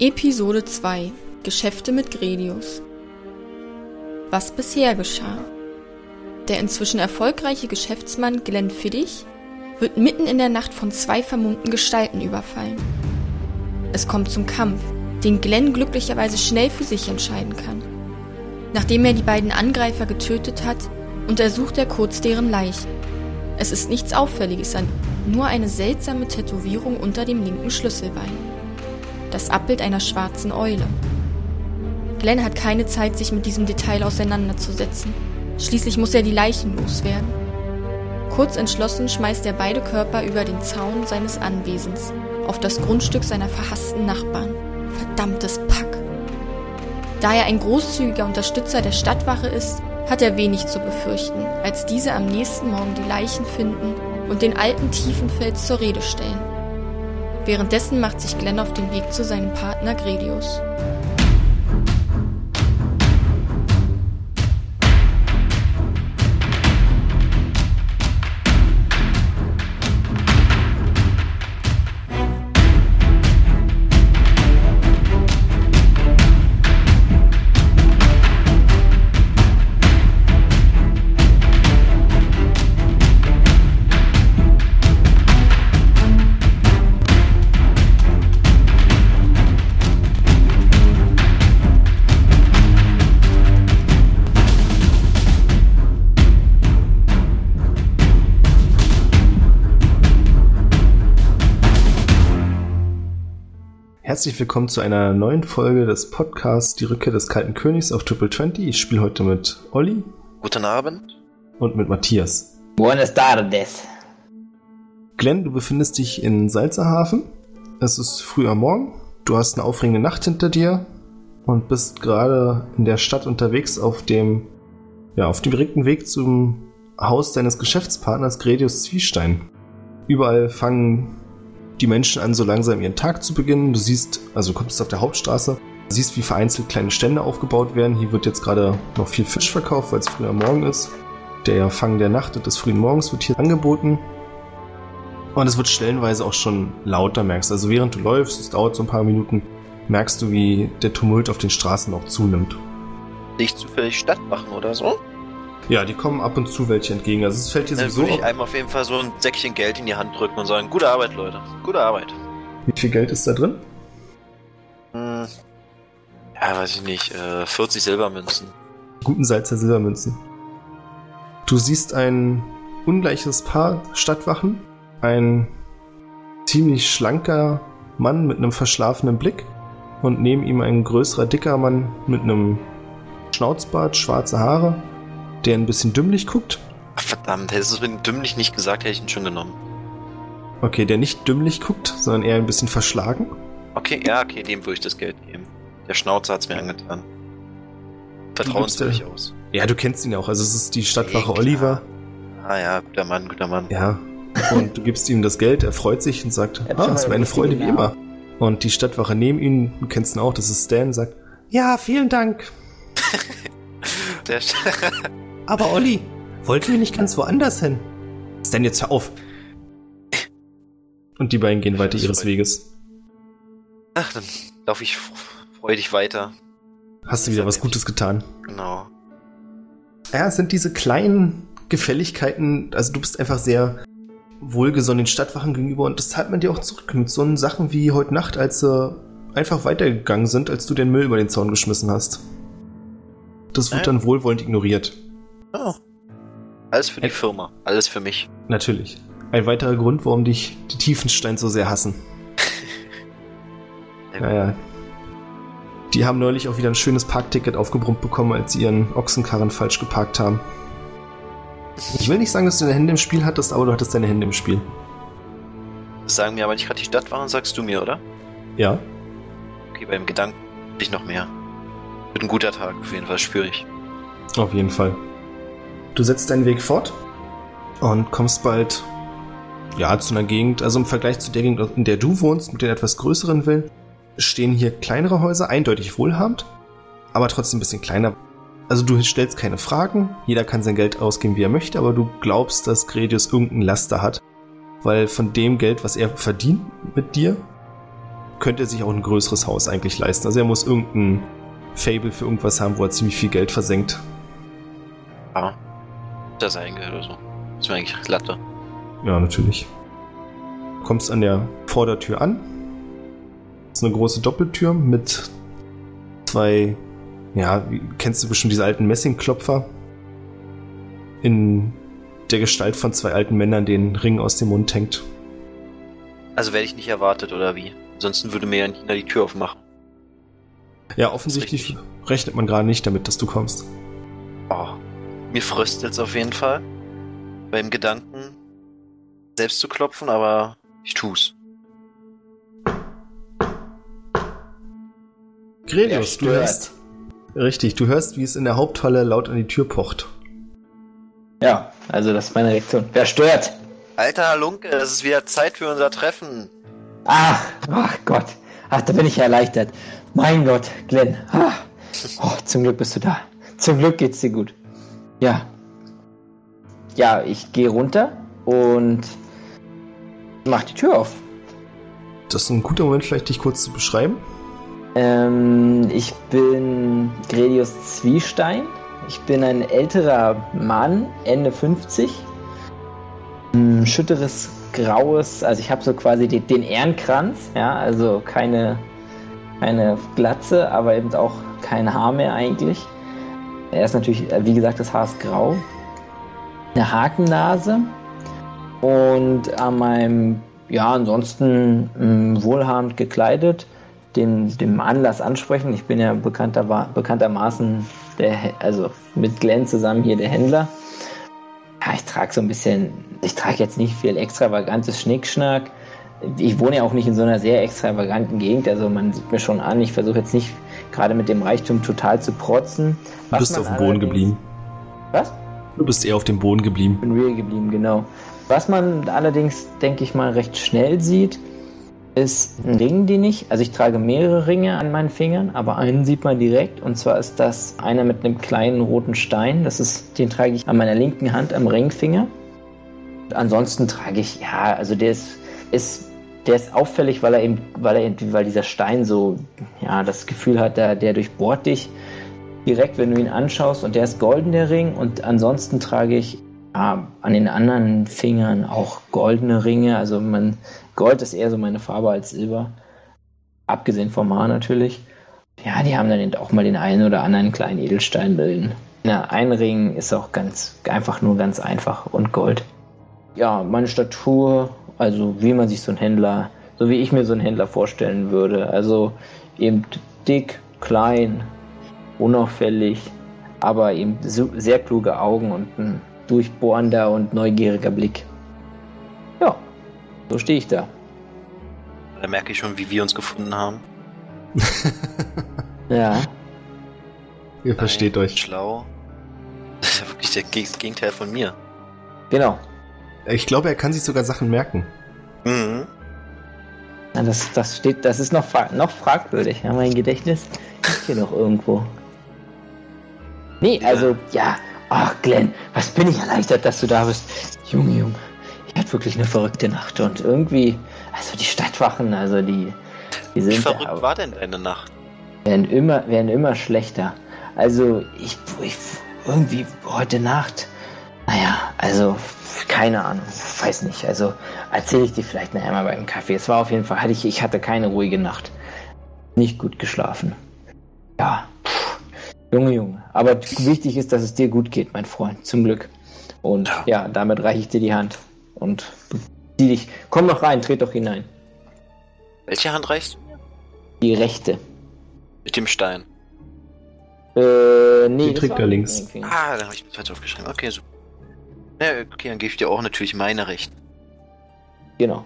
Episode 2 Geschäfte mit Gredius Was bisher geschah Der inzwischen erfolgreiche Geschäftsmann Glenn Fiddich wird mitten in der Nacht von zwei vermummten Gestalten überfallen. Es kommt zum Kampf, den Glenn glücklicherweise schnell für sich entscheiden kann. Nachdem er die beiden Angreifer getötet hat, untersucht er kurz deren Leichen. Es ist nichts Auffälliges an, nur eine seltsame Tätowierung unter dem linken Schlüsselbein das Abbild einer schwarzen Eule. Glenn hat keine Zeit, sich mit diesem Detail auseinanderzusetzen. Schließlich muss er die Leichen loswerden. Kurz entschlossen schmeißt er beide Körper über den Zaun seines Anwesens auf das Grundstück seiner verhassten Nachbarn. Verdammtes Pack. Da er ein großzügiger Unterstützer der Stadtwache ist, hat er wenig zu befürchten, als diese am nächsten Morgen die Leichen finden und den alten Tiefenfels zur Rede stellen. Währenddessen macht sich Glenn auf den Weg zu seinem Partner Gredius. Herzlich willkommen zu einer neuen Folge des Podcasts Die Rückkehr des Kalten Königs auf Triple 20. Ich spiele heute mit Olli. Guten Abend. Und mit Matthias. Buenas tardes. Glenn, du befindest dich in Salzerhafen. Es ist früh am Morgen. Du hast eine aufregende Nacht hinter dir und bist gerade in der Stadt unterwegs auf dem, ja, auf dem direkten Weg zum Haus deines Geschäftspartners Gredius Zwiestein. Überall fangen die Menschen an, so langsam ihren Tag zu beginnen. Du siehst, also du kommst auf der Hauptstraße, siehst, wie vereinzelt kleine Stände aufgebaut werden. Hier wird jetzt gerade noch viel Fisch verkauft, weil es früher Morgen ist. Der Fang der Nacht und des frühen Morgens wird hier angeboten. Und es wird stellenweise auch schon lauter, merkst Also während du läufst, es dauert so ein paar Minuten, merkst du, wie der Tumult auf den Straßen auch zunimmt. Nicht zufällig Stadtwachen oder so? Ja, die kommen ab und zu welche entgegen. Also es fällt dir Dann sowieso würde ich einem auf jeden Fall so ein Säckchen Geld in die Hand drücken und sagen, gute Arbeit, Leute. Gute Arbeit. Wie viel Geld ist da drin? Hm. Ja, weiß ich nicht. Äh, 40 Silbermünzen. Guten Salzer Silbermünzen. Du siehst ein ungleiches Paar Stadtwachen. Ein ziemlich schlanker Mann mit einem verschlafenen Blick. Und neben ihm ein größerer, dicker Mann mit einem Schnauzbart, schwarze Haare, der ein bisschen dümmlich guckt. Ach, verdammt, hättest du es mit dem dümmlich nicht gesagt, hätte ich ihn schon genommen. Okay, der nicht dümmlich guckt, sondern eher ein bisschen verschlagen. Okay, ja, okay, dem würde ich das Geld geben. Der Schnauzer hat's mir angetan. Du Vertrauenswürdig aus. Ja, du kennst ihn ja auch. Also es ist die Stadtwache Klar. Oliver. Ah ja, guter Mann, guter Mann. Ja. Und du gibst ihm das Geld, er freut sich und sagt, Er hat ah, es war eine Freude wie immer. Und die Stadtwache neben ihm, du kennst ihn auch, das ist Stan, sagt, ja, vielen Dank. Der Aber Olli, wollten wir nicht ganz woanders hin? Stan, jetzt hör auf. Und die beiden gehen weiter ihres Weges. Ach, dann laufe ich freudig weiter. Hast du wieder was Gutes getan? Genau. Ja, es sind diese kleinen Gefälligkeiten, also du bist einfach sehr wohlgesonnen den Stadtwachen gegenüber und das zahlt man dir auch zurück mit so Sachen wie heute Nacht, als sie einfach weitergegangen sind, als du den Müll über den Zaun geschmissen hast. Das wird Ja. dann wohlwollend ignoriert. Oh. Alles für die Ä- Firma. Alles für mich. Natürlich. Ein weiterer Grund, warum dich die Tiefenstein so sehr hassen. Naja. Die haben neulich auch wieder ein schönes Parkticket aufgebrummt bekommen, als sie ihren Ochsenkarren falsch geparkt haben. Ich will nicht sagen, dass du deine Hände im Spiel hattest, aber du hattest deine Hände im Spiel. Das sagen mir aber nicht gerade die Stadtwachen, sagst du mir, oder? Ja. Okay, beim Gedanken ich noch mehr. Wird ein guter Tag, auf jeden Fall, spüre ich. Auf jeden Fall. Du setzt deinen Weg fort und kommst bald ja zu einer Gegend, also im Vergleich zu der Gegend, in der du wohnst, mit den etwas größeren Villen, stehen hier kleinere Häuser, eindeutig wohlhabend, aber trotzdem ein bisschen kleiner. Also du stellst keine Fragen, jeder kann sein Geld ausgeben, wie er möchte, aber du glaubst, dass Gredius irgendein Laster hat, weil von dem Geld, was er verdient mit dir, könnte er sich auch ein größeres Haus eigentlich leisten. Also er muss irgendein Fable für irgendwas haben, wo er ziemlich viel Geld versenkt. Ja. Das Eingeld oder so. Das ist mir eigentlich Latte. Ja, natürlich. Du kommst an der Vordertür an. Das ist eine große Doppeltür mit zwei, ja, kennst du bestimmt diese alten Messingklopfer? In der Gestalt von zwei alten Männern, denen Ring aus dem Mund hängt. Also werde ich nicht erwartet, oder wie? Ansonsten würde mir ja Nina die Tür aufmachen. Ja, offensichtlich rechnet man gerade nicht damit, dass du kommst. Oh, mir fröstelt's auf jeden Fall. Beim Gedanken, selbst zu klopfen, aber ich tu's. Grelius, du hörst. Richtig, du hörst, wie es in der Haupthalle laut an die Tür pocht. Ja, also das ist meine Reaktion. Wer stört? Alter Halunke, es ist wieder Zeit für unser Treffen. Ach, ach Gott. Ach, da bin ich erleichtert. Mein Gott, Glenn. Ah. Oh, zum Glück bist du da. Zum Glück geht's dir gut. Ja. Ja, ich gehe runter und mach die Tür auf. Das ist ein guter Moment, vielleicht dich kurz zu beschreiben. Ähm, ich bin Gredius Zwiestein. Ich bin ein älterer Mann, Ende 50. Ein schütteres, graues, also ich habe so quasi den, den Ehrenkranz, ja, also keine, keine Glatze, aber eben auch kein Haar mehr eigentlich. Er ist natürlich, äh, wie gesagt, das Haar ist grau. Eine Hakennase und an meinem, ja, ansonsten mh, wohlhabend gekleidet den, dem Anlass ansprechen. Ich bin ja bekannter, bekanntermaßen der, also mit Glenn zusammen hier der Händler. Ja, ich trage so ein bisschen, ich trage jetzt nicht viel extravagantes Schnickschnack. Ich wohne ja auch nicht in so einer sehr extravaganten Gegend, also man sieht mir schon an, ich versuche jetzt nicht gerade mit dem Reichtum total zu protzen. Du bist auf dem Boden geblieben. Was? Du bist eher auf dem Boden geblieben. bin real geblieben, genau. Was man allerdings, denke ich mal, recht schnell sieht, ist ein Ring, den ich, also ich trage mehrere Ringe an meinen Fingern, aber einen sieht man direkt und zwar ist das einer mit einem kleinen roten Stein. Das ist, den trage ich an meiner linken Hand am Ringfinger. Ansonsten trage ich, ja, also der ist, ist der ist auffällig, weil er eben, weil er weil dieser Stein so, ja, das Gefühl hat, der, der durchbohrt dich direkt, wenn du ihn anschaust und der ist golden, der Ring und ansonsten trage ich ja, an den anderen Fingern auch goldene Ringe. Also man, Gold ist eher so meine Farbe als Silber. Abgesehen vom Haar natürlich. Ja, die haben dann auch mal den einen oder anderen kleinen Edelstein drin. Ja, ein Ring ist auch ganz einfach nur ganz einfach und Gold. Ja, meine Statur, also wie man sich so einen Händler, so wie ich mir so einen Händler vorstellen würde. Also eben dick, klein, unauffällig, aber eben sehr kluge Augen und ein durchbohrender und neugieriger Blick. Ja, so stehe ich da. Da merke ich schon, wie wir uns gefunden haben. Ja, Ihr versteht Nein, euch. Schlau. Das ist ja wirklich der Geg- Gegenteil von mir. genau. Ich glaube, er kann sich sogar Sachen merken. Mhm. Ja, das, das steht, das ist noch, fra noch fragwürdig. Ja, mein Gedächtnis ist hier noch irgendwo. Nee, also, ja. Ach, Glenn, was bin ich erleichtert, dass du da bist. Junge, Junge. Ich hatte wirklich eine verrückte Nacht und irgendwie, also die Stadtwachen, also die, die Wie sind verrückt ja, war denn deine Nacht? werden immer, werden immer schlechter. Also ich, ich irgendwie heute Nacht, naja, also keine Ahnung, weiß nicht. Also erzähle ich dir vielleicht nachher mal beim Kaffee. Es war auf jeden Fall, hatte ich, ich hatte keine ruhige Nacht. Nicht gut geschlafen. Ja, pff, Junge, Junge. Aber wichtig ist, dass es dir gut geht, mein Freund, zum Glück. Und Ja. ja, damit reiche ich dir die Hand. Und zieh dich, komm doch rein, tret doch hinein. Welche Hand reichst du mir? Die rechte. Mit dem Stein. Äh, nee, Die trägt er mit links. Ah, da habe ich das falsch aufgeschrieben. Okay, super. Ja, okay, dann gebe ich dir auch natürlich meine Rechte. Genau.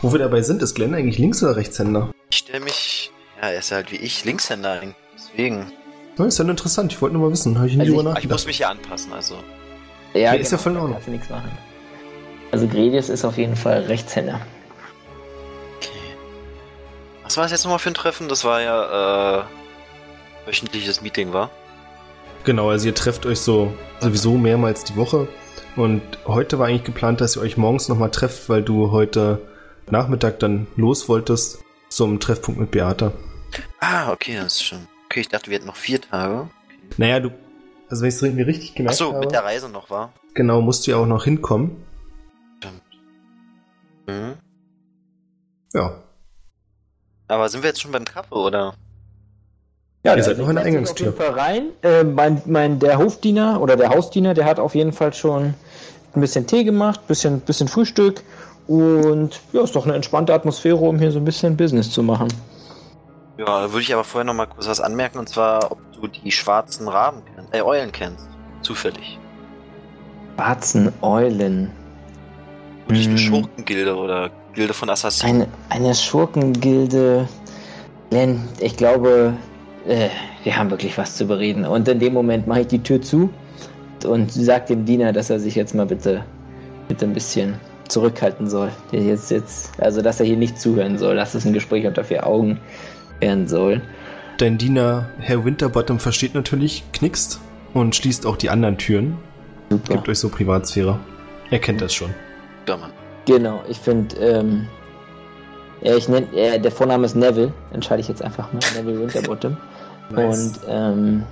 Wo wir dabei sind, ist Glenn eigentlich Links- oder Rechtshänder? Ich stelle mich, ja, er ist halt wie ich, Linkshänder. Deswegen. Ja, ist ja interessant. Ich wollte nur mal wissen. Habe ich nie Also drüber ich- Aber ich muss nachgedacht. mich ja anpassen, also. Ja, Ja, ist ja voll in Ordnung. kannst du nichts machen. Also Gredius ist auf jeden Fall Rechtshänder. Okay. Was war das jetzt nochmal für ein Treffen? Das war ja, äh, wöchentliches Meeting, war? Genau, also ihr trefft euch so sowieso mehrmals die Woche. Und heute war eigentlich geplant, dass ihr euch morgens nochmal trefft, weil du heute Nachmittag dann los wolltest. zum Treffpunkt mit Beata. Ah, okay, das ist schon. Okay, ich dachte, wir hätten noch vier Tage. Naja, du, also wenn ich es mir richtig gemerkt Achso, habe, mit der Reise noch, war? genau, musst du ja auch noch hinkommen. Mhm. Ja. Aber sind wir jetzt schon beim Kappe, oder? Ja, Ihr seid noch in der Eingangstür. Auf jeden Fall rein. Äh, mein, mein, der Hofdiener oder der Hausdiener, der hat auf jeden Fall schon ein bisschen Tee gemacht, bisschen, bisschen Frühstück und ja, ist doch eine entspannte Atmosphäre, um hier so ein bisschen Business zu machen. Ja, da würde ich aber vorher noch mal kurz was anmerken, und zwar, ob du die schwarzen Raben kennst, äh, Eulen kennst. Zufällig. Schwarzen Eulen. Wirklich eine Hm. Schurkengilde oder Gilde von Assassinen. Eine, eine Schurkengilde. Glenn, ich glaube, äh, wir haben wirklich was zu bereden. Und in dem Moment mache ich die Tür zu und sage dem Diener, dass er sich jetzt mal bitte, bitte ein bisschen zurückhalten soll. Der Jetzt, jetzt, also, dass er hier nicht zuhören soll, dass es ein Gespräch unter vier Augen werden soll. Dein Diener, Herr Winterbottom, versteht natürlich, knickst und schließt auch die anderen Türen. Super. Gibt euch so Privatsphäre. Er kennt das schon. Mann. Genau, ich finde, ähm, ja, ich nenn, äh, der Vorname ist Neville, entscheide ich jetzt einfach mal. Neville Winterbottom. Und, ähm,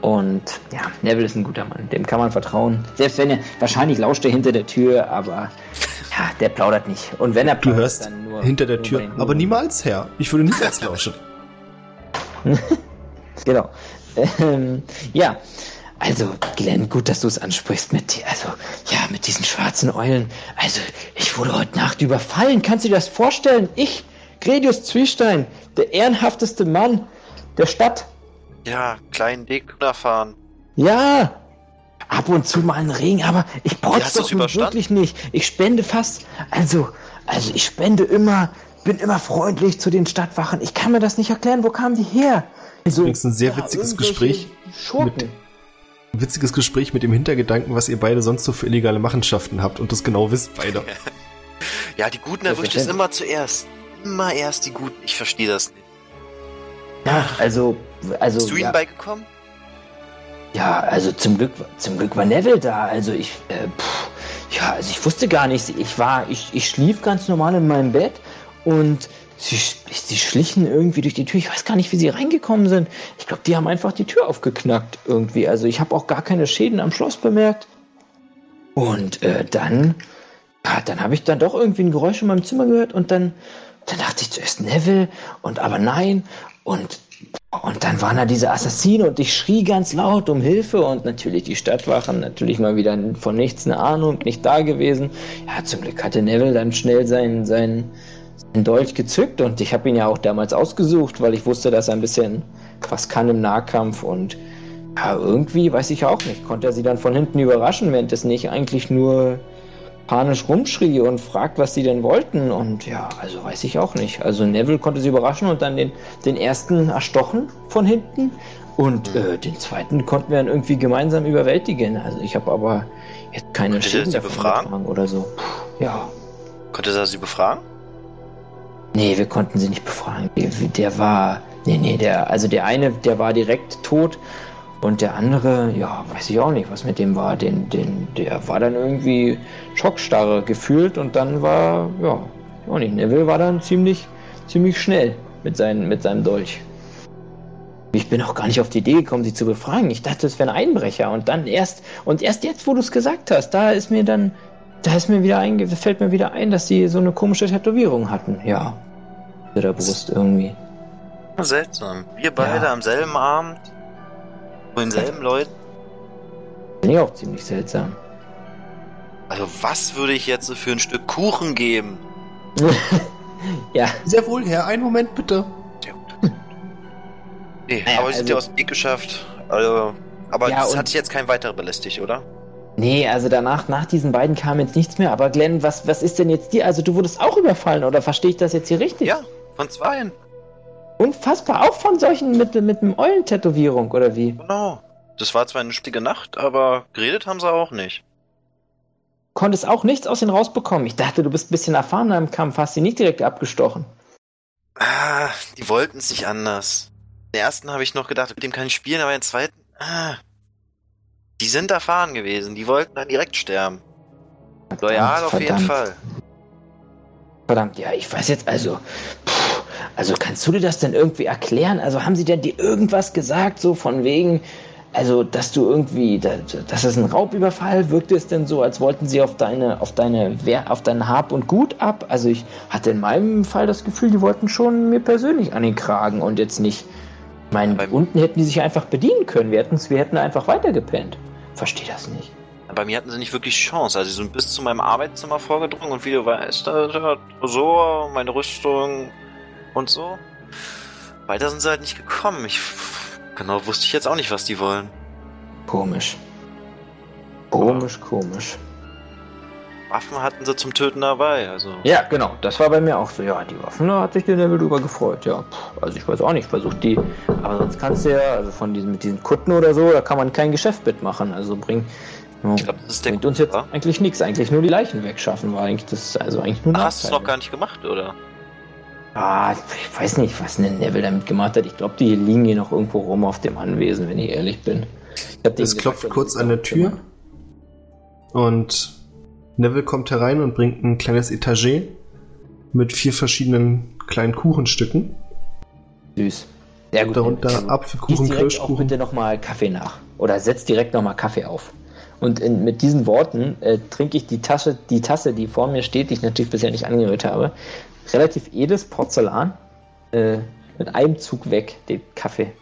und ja, Neville ist ein guter Mann, dem kann man vertrauen. Selbst wenn er, wahrscheinlich lauscht er hinter der Tür, aber ja, der plaudert nicht. Und wenn er Du plaudert, hörst dann nur hinter der nur Tür, aber niemals, Herr. Ich würde niemals lauschen. Genau. Ähm, ja, also Glenn, gut, dass du es ansprichst mit, also ja, mit diesen schwarzen Eulen. Also ich wurde heute Nacht überfallen. Kannst du dir das vorstellen? Ich, Gredius Zwiestein, der ehrenhafteste Mann der Stadt. Ja, klein, dick, unerfahren. Ja, ab und zu mal einen Regen, aber ich Wie brauch's hast doch wirklich nicht. Ich spende fast, also, also ich spende immer, bin immer freundlich zu den Stadtwachen. Ich kann mir das nicht erklären. Wo kamen die her? Also, übrigens ein sehr witziges irgendwelche Gespräch Schurken. Ein witziges Gespräch mit dem Hintergedanken, was ihr beide sonst so für illegale Machenschaften habt und das genau wisst beide. Ja, die Guten erwischt es immer zuerst. Immer erst die Guten. Ich verstehe das nicht. Ja, also, also, Bist du ihm ja, beigekommen? ja, also zum Glück, zum Glück war Neville da. Also ich, äh, pff, ja, also ich wusste gar nicht. Ich war, ich, ich schlief ganz normal in meinem Bett und sie, sie schlichen irgendwie durch die Tür. Ich weiß gar nicht, wie sie reingekommen sind. Ich glaube, die haben einfach die Tür aufgeknackt irgendwie. Also ich habe auch gar keine Schäden am Schloss bemerkt. Und äh, dann, ja, dann habe ich dann doch irgendwie ein Geräusch in meinem Zimmer gehört und dann, dann dachte ich zuerst Neville und aber nein und und dann waren da diese Assassine und ich schrie ganz laut um Hilfe und natürlich die Stadtwachen, natürlich mal wieder von nichts eine Ahnung, nicht da gewesen. Ja, zum Glück hatte Neville dann schnell seinen, seinen, seinen Dolch gezückt und ich habe ihn ja auch damals ausgesucht, weil ich wusste, dass er ein bisschen was kann im Nahkampf und ja, irgendwie, weiß ich auch nicht, konnte er sie dann von hinten überraschen, während es nicht eigentlich nur panisch rumschrie und fragt, was sie denn wollten. Und ja, also weiß ich auch nicht. Also Neville konnte sie überraschen und dann den, den ersten erstochen von hinten. Und äh, den zweiten konnten wir dann irgendwie gemeinsam überwältigen. Also ich habe aber jetzt keine Schäden sie befragen? oder so. Puh, ja. Konnte er sie befragen? Nee, wir konnten sie nicht befragen. Der, war. Nee, nee, der, also der eine, der war direkt tot. Und der andere, ja, weiß ich auch nicht, was mit dem war. Den, den, der war dann irgendwie schockstarre gefühlt und dann war, ja, auch nicht. Neville war dann ziemlich, ziemlich schnell mit, seinen, mit seinem Dolch. Ich bin auch gar nicht auf die Idee gekommen, sie zu befragen. Ich dachte, es wäre ein Einbrecher. Und dann erst, und erst jetzt, wo du es gesagt hast, da ist mir dann, da ist mir wieder einge, fällt mir wieder ein, dass sie so eine komische Tätowierung hatten. Ja. Bei der Brust irgendwie. Seltsam. Wir beide Ja. am selben Abend. Von denselben Leuten. Finde ich auch ziemlich seltsam. Also, was würde ich jetzt für ein Stück Kuchen geben? ja, Sehr wohl, Herr. Einen Moment bitte. Nee, Naja, aber wir sind also- ja aus dem Weg geschafft. Also, aber Ja, das hat sich jetzt kein weiterer belästigt, oder? Nee, also danach, nach diesen beiden kam jetzt nichts mehr. Aber Glenn, was, was ist denn jetzt dir? Also du wurdest auch überfallen, oder verstehe ich das jetzt hier richtig? Ja, von zweien. Unfassbar, auch von solchen mit, mit einem Eulentätowierung, oder wie? Genau. Das war zwar eine spätige Nacht, aber geredet haben sie auch nicht. Konntest auch nichts aus ihnen rausbekommen. Ich dachte, du bist ein bisschen erfahrener im Kampf, hast sie nicht direkt abgestochen. Ah, die wollten es nicht anders. Den ersten habe ich noch gedacht, mit dem kann ich spielen, aber den zweiten, ah, die sind erfahren gewesen. Die wollten dann direkt sterben. Loyal auf jeden verdammt. Fall. Verdammt, ja, ich weiß jetzt also. Pff, also kannst du dir das denn irgendwie erklären? Also haben sie denn dir irgendwas gesagt, so von wegen, also dass du irgendwie, das ist ein Raubüberfall, wirkte es denn so, als wollten sie auf deine, auf deine, auf dein Hab und Gut ab? Also ich hatte in meinem Fall das Gefühl, die wollten schon mir persönlich an den Kragen und jetzt nicht. Ich meine, unten hätten die sich einfach bedienen können. Wir, wir hätten einfach weitergepennt. Verstehe das nicht. Bei mir hatten sie nicht wirklich Chance. Also sie sind bis zu meinem Arbeitszimmer vorgedrungen und wie du weißt, so, meine Rüstung und so. Weiter sind sie halt nicht gekommen. Ich genau wusste ich jetzt auch nicht, was die wollen. Komisch. Komisch, komisch. Waffen hatten sie zum Töten dabei, also. Ja, genau, das war bei mir auch so. Ja, die Waffen, da hat sich der Level drüber gefreut, ja. Also ich weiß auch nicht, versucht die. Aber sonst kannst du ja, also von diesen, mit diesen Kutten oder so, da kann man kein Geschäft mitmachen. Also bring, ja. Ich glaube, das ist der Bringt uns jetzt war? eigentlich nichts. Eigentlich nur die Leichen wegschaffen war eigentlich das, also eigentlich nur Hast du es noch gar nicht gemacht, oder? Ah, ich weiß nicht, was ein Neville damit gemacht hat. Ich glaube, die liegen hier noch irgendwo rum auf dem Anwesen, wenn ich ehrlich bin. Ich es klopft kurz an der Tür und Neville kommt herein und bringt ein kleines Etagé mit vier verschiedenen kleinen Kuchenstücken. Süß. Ja, gut. Darunter Apfelkuchen, Kirschkuchen. auch bitte nochmal Kaffee nach. Oder setzt direkt nochmal Kaffee auf. Und in, mit diesen Worten äh, trinke ich die Tasche, die Tasse, die vor mir steht, die ich natürlich bisher nicht angerührt habe. Relativ edles Porzellan. Äh, mit einem Zug weg, den Kaffee.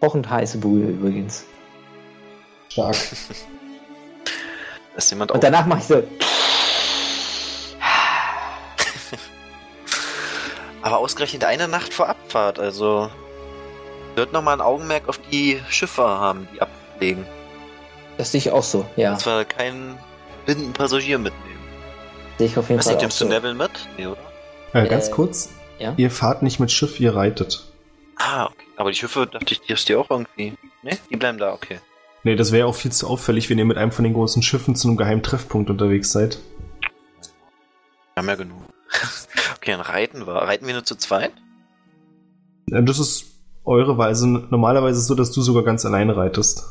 Kochend heiße Brühe übrigens. Stark. Ist jemand Und danach mache ich so. Aber ausgerechnet eine Nacht vor Abfahrt, also wird nochmal ein Augenmerk auf die Schiffe haben, die ablegen. Das sehe ich auch so, ja. Und zwar keinen blinden Passagier mitnehmen. Sehe ich auf jeden Was Fall. Was nimmst du so. Neville mit? Nee, oder? Äh, ganz kurz. Ja? Ihr fahrt nicht mit Schiff, ihr reitet. Ah, okay. Aber die Schiffe, dachte ich, die hast du auch irgendwie. Ne? Die bleiben da, okay. Nee, das wäre auch viel zu auffällig, wenn ihr mit einem von den großen Schiffen zu einem geheimen Treffpunkt unterwegs seid. Wir haben ja genug. okay, dann reiten wir. Reiten wir nur zu zweit? Das ist eure Weise. Normalerweise ist es so, dass du sogar ganz allein reitest.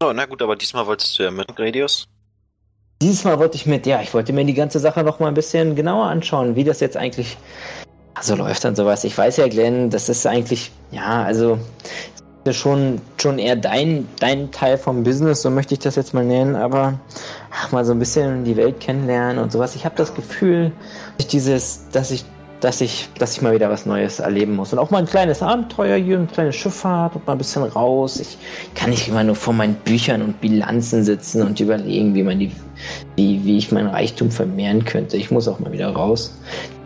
So, na gut, aber diesmal wolltest du ja mit, Gradius. Dieses Mal wollte ich mit, ja, ich wollte mir die ganze Sache noch mal ein bisschen genauer anschauen, wie das jetzt eigentlich so läuft und sowas. Ich weiß ja, Glenn, das ist eigentlich, ja, also schon, schon eher dein, dein Teil vom Business, so möchte ich das jetzt mal nennen, aber ach, mal so ein bisschen die Welt kennenlernen und sowas. Ich habe das Gefühl, dass ich dieses, dass ich dass ich, dass ich mal wieder was Neues erleben muss. Und auch mal ein kleines Abenteuer hier, eine kleine Schifffahrt und mal ein bisschen raus. Ich kann nicht immer nur vor meinen Büchern und Bilanzen sitzen und überlegen, wie man die, wie, wie ich mein Reichtum vermehren könnte. Ich muss auch mal wieder raus.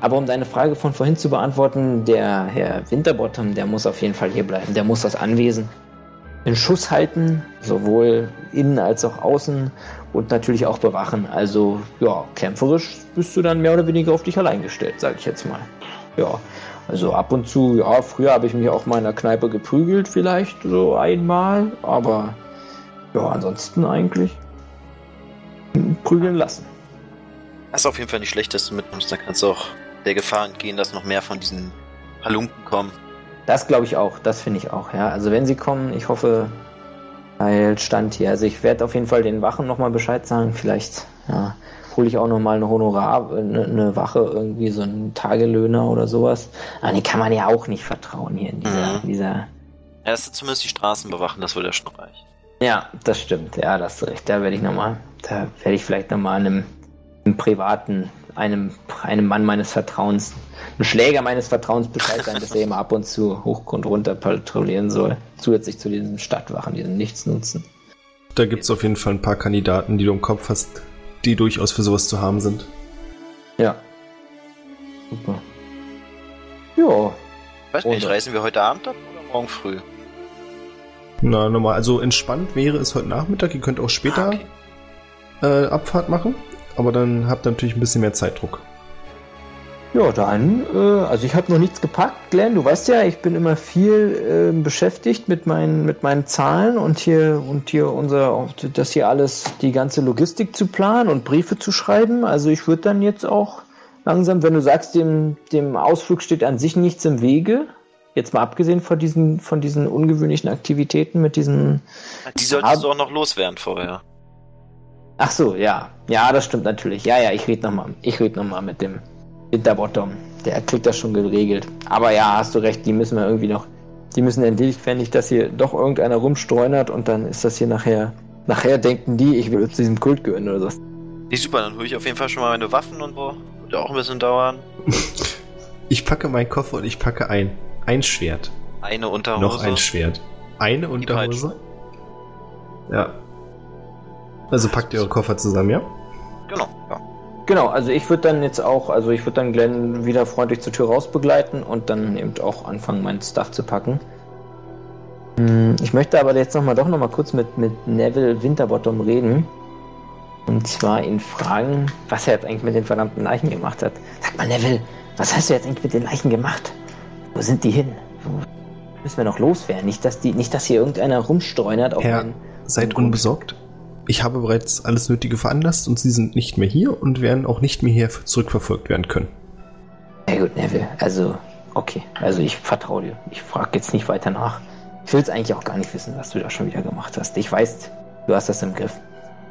Aber um deine Frage von vorhin zu beantworten, der Herr Winterbottom, der muss auf jeden Fall hier bleiben. Der muss das Anwesen in Schuss halten, sowohl innen als auch außen und natürlich auch bewachen. Also ja, kämpferisch bist du dann mehr oder weniger auf dich allein gestellt, sage ich jetzt mal. Ja, also ab und zu, ja, früher habe ich mich auch mal in der Kneipe geprügelt vielleicht so einmal, aber ja, ansonsten eigentlich prügeln lassen. Das ist auf jeden Fall nicht schlecht, dass du mitnimmst. Da kannst du auch der Gefahr entgehen, dass noch mehr von diesen Halunken kommen. Das glaube ich auch, das finde ich auch, ja. Also wenn sie kommen, ich hoffe, Stand hier. Also ich werde auf jeden Fall den Wachen nochmal Bescheid sagen. Vielleicht ja, hole ich auch nochmal eine Honorar, eine, eine, Wache, irgendwie so einen Tagelöhner oder sowas. Aber den kann man ja auch nicht vertrauen hier in dieser. Mhm. dieser ja, das ist zumindest die Straßen bewachen, das würde ja schon reichen. Ja, das stimmt. Ja, das ist recht. Da werde ich nochmal, da werde ich vielleicht nochmal einem, einem privaten, einem, einem Mann meines Vertrauens ein Schläger meines Vertrauens Bescheid sein, dass er immer ab und zu hoch und runter patrouillieren soll. Zusätzlich zu diesen Stadtwachen, die nichts nutzen. Da gibt es auf jeden Fall ein paar Kandidaten, die du im Kopf hast, die durchaus für sowas zu haben sind. Ja. Super. Ja. Weiß nicht, reisen wir heute Abend ab oder morgen früh? Na, normal. Also entspannt wäre es heute Nachmittag. Ihr könnt auch später ah, okay. äh, Abfahrt machen, aber dann habt ihr natürlich ein bisschen mehr Zeitdruck. Ja, dann, äh, also ich habe noch nichts gepackt, Glenn. Du weißt ja, ich bin immer viel äh, beschäftigt mit meinen, mit meinen Zahlen und hier und hier unser, das hier alles, die ganze Logistik zu planen und Briefe zu schreiben. Also ich würde dann jetzt auch langsam, wenn du sagst, dem, dem Ausflug steht an sich nichts im Wege, jetzt mal abgesehen von diesen, von diesen ungewöhnlichen Aktivitäten mit diesen. Die solltest Ab du auch noch loswerden vorher. Ach so, ja. Ja, das stimmt natürlich. Ja, ja, ich rede nochmal. Ich rede nochmal mit dem Winterbottom. Der kriegt das schon geregelt. Aber ja, hast du recht, die müssen wir irgendwie noch. Die müssen endlich, wenn nicht, dass hier doch irgendeiner rumstreunert und dann ist das hier nachher. Nachher denken die, ich will zu diesem Kult gehören oder so. Nee, super, dann hole ich auf jeden Fall schon mal meine Waffen und so. Wird auch ein bisschen dauern. Ich packe meinen Koffer und ich packe ein. Ein Schwert. Eine Unterhose. Noch ein Schwert. Eine Unterhose? Ja. Also packt ihr eure Koffer zusammen, ja? Genau, ja. Genau, also ich würde dann jetzt auch, also ich würde dann Glenn wieder freundlich zur Tür raus begleiten und dann eben auch anfangen, meinen Stuff zu packen. Hm, Ich möchte aber jetzt nochmal doch nochmal kurz mit, mit Neville Winterbottom reden. Und zwar ihn fragen, was er jetzt eigentlich mit den verdammten Leichen gemacht hat. Sag mal, Neville, was hast du jetzt eigentlich mit den Leichen gemacht? Wo sind die hin? Wo müssen wir noch loswerden? Nicht, dass die, nicht, dass hier irgendeiner rumstreunert auf Herr, seid Gut. unbesorgt. Ich habe bereits alles Nötige veranlasst und sie sind nicht mehr hier und werden auch nicht mehr hier zurückverfolgt werden können. Sehr gut, Neville. Also, okay. Also ich vertraue dir. Ich frage jetzt nicht weiter nach. Ich will es eigentlich auch gar nicht wissen, was du da schon wieder gemacht hast. Ich weiß, du hast das im Griff.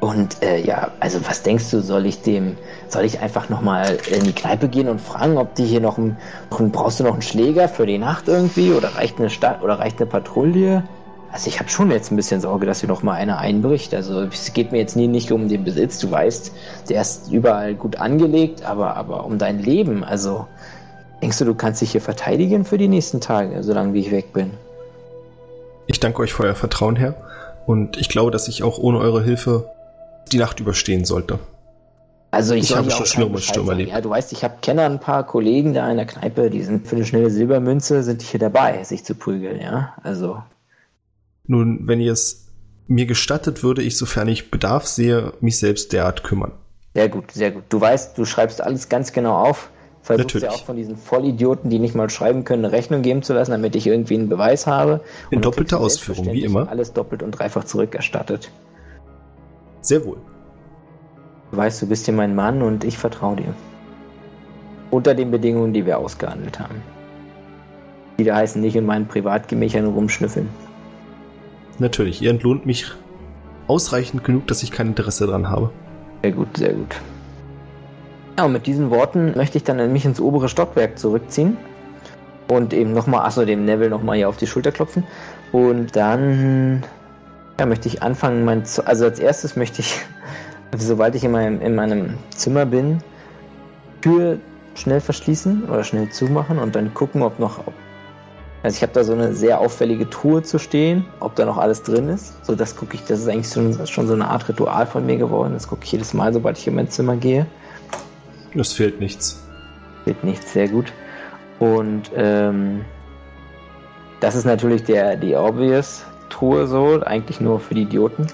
Und äh, ja, also was denkst du, soll ich dem, soll ich einfach nochmal in die Kneipe gehen und fragen, ob die hier noch ein, brauchst du noch einen Schläger für die Nacht irgendwie oder reicht eine Stadt oder reicht eine Patrouille? Also ich habe schon jetzt ein bisschen Sorge, dass hier noch mal einer einbricht. Also es geht mir jetzt nie nicht um den Besitz. Du weißt, der ist überall gut angelegt, aber aber um dein Leben. Also denkst du, du kannst dich hier verteidigen für die nächsten Tage, solange wie ich weg bin? Ich danke euch für euer Vertrauen, Herr. Und ich glaube, dass ich auch ohne eure Hilfe die Nacht überstehen sollte. Also ich, Ich habe schon Bescheid Stürme erlebt. Ja, du weißt, ich habe kenne ein paar Kollegen da in der Kneipe, die sind für eine schnelle Silbermünze, sind hier dabei, sich zu prügeln, ja. Also Nun, wenn ihr es mir gestattet, würde ich, sofern ich Bedarf sehe, mich selbst derart kümmern. Sehr gut, sehr gut. Du weißt, du schreibst alles ganz genau auf. Versuchst ja Natürlich. auch von diesen Vollidioten, die nicht mal schreiben können, eine Rechnung geben zu lassen, damit ich irgendwie einen Beweis habe. In doppelter Ausführung, wie immer. Alles doppelt und dreifach zurückerstattet. Sehr wohl. Du weißt, du bist hier mein Mann und ich vertraue dir. Unter den Bedingungen, die wir ausgehandelt haben. Die da heißen, nicht in meinen Privatgemächern rumschnüffeln. Natürlich, ihr entlohnt mich ausreichend genug, dass ich kein Interesse daran habe. Sehr gut, sehr gut. Ja, und mit diesen Worten möchte ich dann mich ins obere Stockwerk zurückziehen und eben nochmal, achso, dem Neville nochmal hier auf die Schulter klopfen. Und dann ja, möchte ich anfangen, mein, Z- also als erstes möchte ich, sobald ich in meinem, in meinem Zimmer bin, Tür schnell verschließen oder schnell zumachen und dann gucken, ob noch, ob, also ich habe da so eine sehr auffällige Truhe zu stehen, ob da noch alles drin ist. So, das gucke ich, das ist eigentlich schon, schon so eine Art Ritual von mir geworden. Das gucke ich jedes Mal, sobald ich in mein Zimmer gehe. Es fehlt nichts. Fehlt nichts, sehr gut. Und ähm, das ist natürlich der, die obvious Truhe so, eigentlich nur für die Idioten.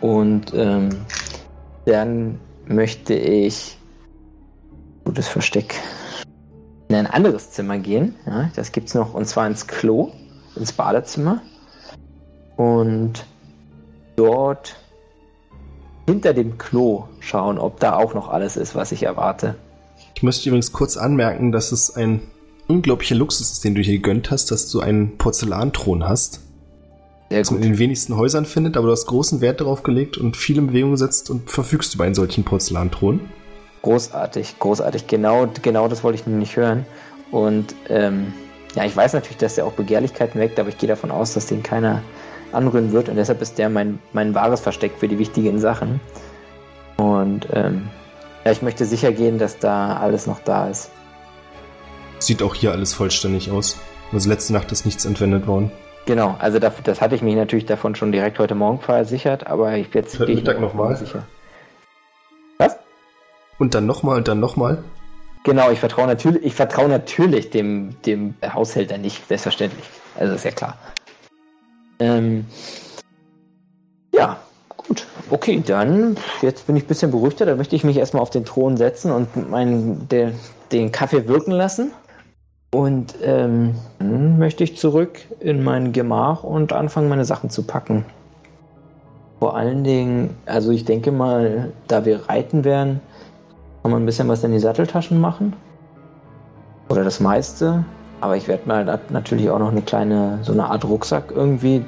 Und ähm, dann möchte ich gutes Versteck in ein anderes Zimmer gehen. Ja, das gibt's noch, und zwar ins Klo, ins Badezimmer. Und dort hinter dem Klo schauen, ob da auch noch alles ist, was ich erwarte. Ich möchte übrigens kurz anmerken, dass es ein unglaublicher Luxus ist, den du hier gegönnt hast, dass du einen Porzellanthron hast. Sehr Das man in den wenigsten Häusern findet, aber du hast großen Wert darauf gelegt und viel in Bewegung gesetzt und verfügst über einen solchen Porzellanthron. Großartig, großartig. Genau, genau das wollte ich nur nicht hören. Und ähm, ja, ich weiß natürlich, dass der auch Begehrlichkeiten weckt, aber ich gehe davon aus, dass den keiner anrühren wird. Und deshalb ist der mein, mein wahres Versteck für die wichtigen Sachen. Und ähm, ja, ich möchte sicher gehen, dass da alles noch da ist. Sieht auch hier alles vollständig aus. Also letzte Nacht ist nichts entwendet worden. Genau, also das, das hatte ich mich natürlich davon schon direkt heute Morgen versichert, aber ich jetzt Heute Mittag mir noch mal? sicher. Und dann nochmal und dann nochmal. Genau, ich vertraue natürlich, ich vertraue natürlich dem, dem Haushälter nicht, selbstverständlich. Also ist ja klar. Ähm, ja, gut. Okay, dann, jetzt bin ich ein bisschen beruhigter. Dann möchte ich mich erstmal auf den Thron setzen und meinen, der, den Kaffee wirken lassen. Und ähm, dann möchte ich zurück in mein Gemach und anfangen, meine Sachen zu packen. Vor allen Dingen, also ich denke mal, da wir reiten werden, kann man ein bisschen was in die Satteltaschen machen. Oder das meiste. Aber ich werde mal nat- natürlich auch noch eine kleine, so eine Art Rucksack irgendwie.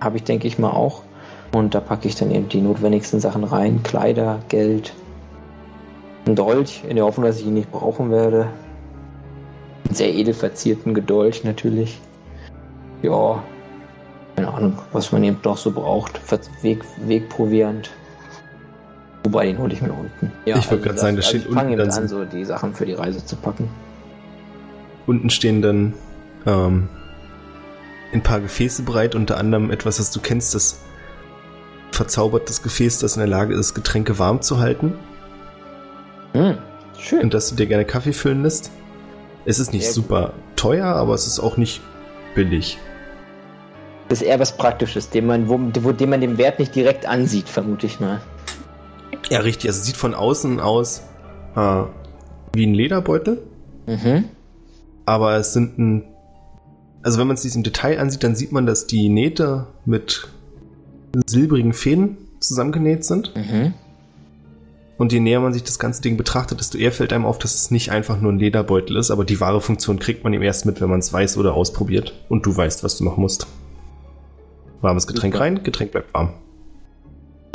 Habe ich, denke ich mal, auch. Und da packe ich dann eben die notwendigsten Sachen rein. Kleider, Geld, ein Dolch, in der Hoffnung, dass ich ihn nicht brauchen werde. Einen sehr edel verzierten Gedolch natürlich. Ja, keine Ahnung, was man eben noch so braucht. Weg, Wegproviant. Wobei, den hole ich mir unten. Ja, ich wollte also gerade sagen, das also steht unten. Ich fange an, so die Sachen für die Reise zu packen. Unten stehen dann ähm, ein paar Gefäße bereit, unter anderem etwas, das du kennst, das verzaubertes Gefäß, das in der Lage ist, Getränke warm zu halten. Mm, schön. Und dass du dir gerne Kaffee füllen lässt. Es ist nicht Sehr super gut. teuer, aber es ist auch nicht billig. Das ist eher was Praktisches, dem man, wo, wo, dem man den Wert nicht direkt ansieht, vermute ich mal. Ja, richtig. Also es sieht von außen aus äh, wie ein Lederbeutel. Mhm. Aber es sind ein. Also wenn man es sich im Detail ansieht, dann sieht man, dass die Nähte mit silbrigen Fäden zusammengenäht sind. Mhm. Und je näher man sich das ganze Ding betrachtet, desto eher fällt einem auf, dass es nicht einfach nur ein Lederbeutel ist, aber die wahre Funktion kriegt man ihm erst mit, wenn man es weiß oder ausprobiert und du weißt, was du machen musst. Warmes Getränk Super. rein, Getränk bleibt warm.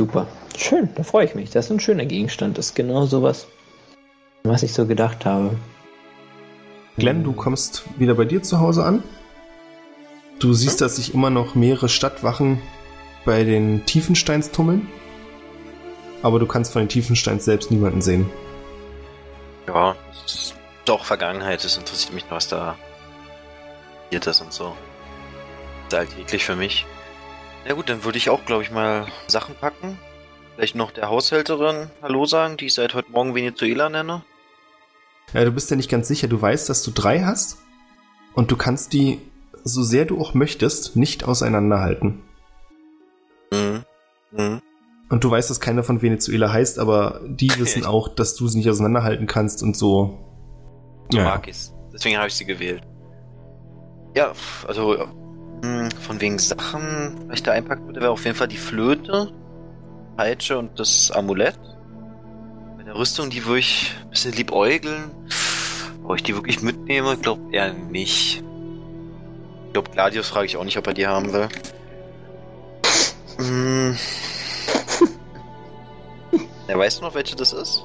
Super. Schön, da freue ich mich. Das ist ein schöner Gegenstand. Das ist genau sowas, was ich so gedacht habe. Glenn, du kommst wieder bei dir zu Hause an. Du siehst, dass sich immer noch mehrere Stadtwachen bei den Tiefensteins tummeln aber du kannst von den Tiefensteins selbst niemanden sehen. Ja, das ist doch Vergangenheit. Es interessiert mich, was da passiert ist und so. Das ist alltäglich für mich. Ja gut, dann würde ich auch, glaube ich, mal Sachen packen. Vielleicht noch der Haushälterin Hallo sagen, die ich seit heute Morgen Venezuela nenne. Ja, du bist ja nicht ganz sicher. Du weißt, dass du drei hast und du kannst die, so sehr du auch möchtest, nicht auseinanderhalten. Mhm. Mhm. Und du weißt, dass keiner von Venezuela heißt, aber die wissen auch, dass du sie nicht auseinanderhalten kannst und so. So ja. mag ich's. Deswegen habe ich sie gewählt. Ja, also von wegen Sachen, was ich da einpacken würde, wäre auf jeden Fall die Flöte, Peitsche und das Amulett. Bei der Rüstung, die würde ich ein bisschen liebäugeln. Ob ich die wirklich mitnehme, ich glaube eher nicht. Ich glaube, Gladius frage ich auch nicht, ob er die haben will. Hm. Weißt du noch, welche das ist?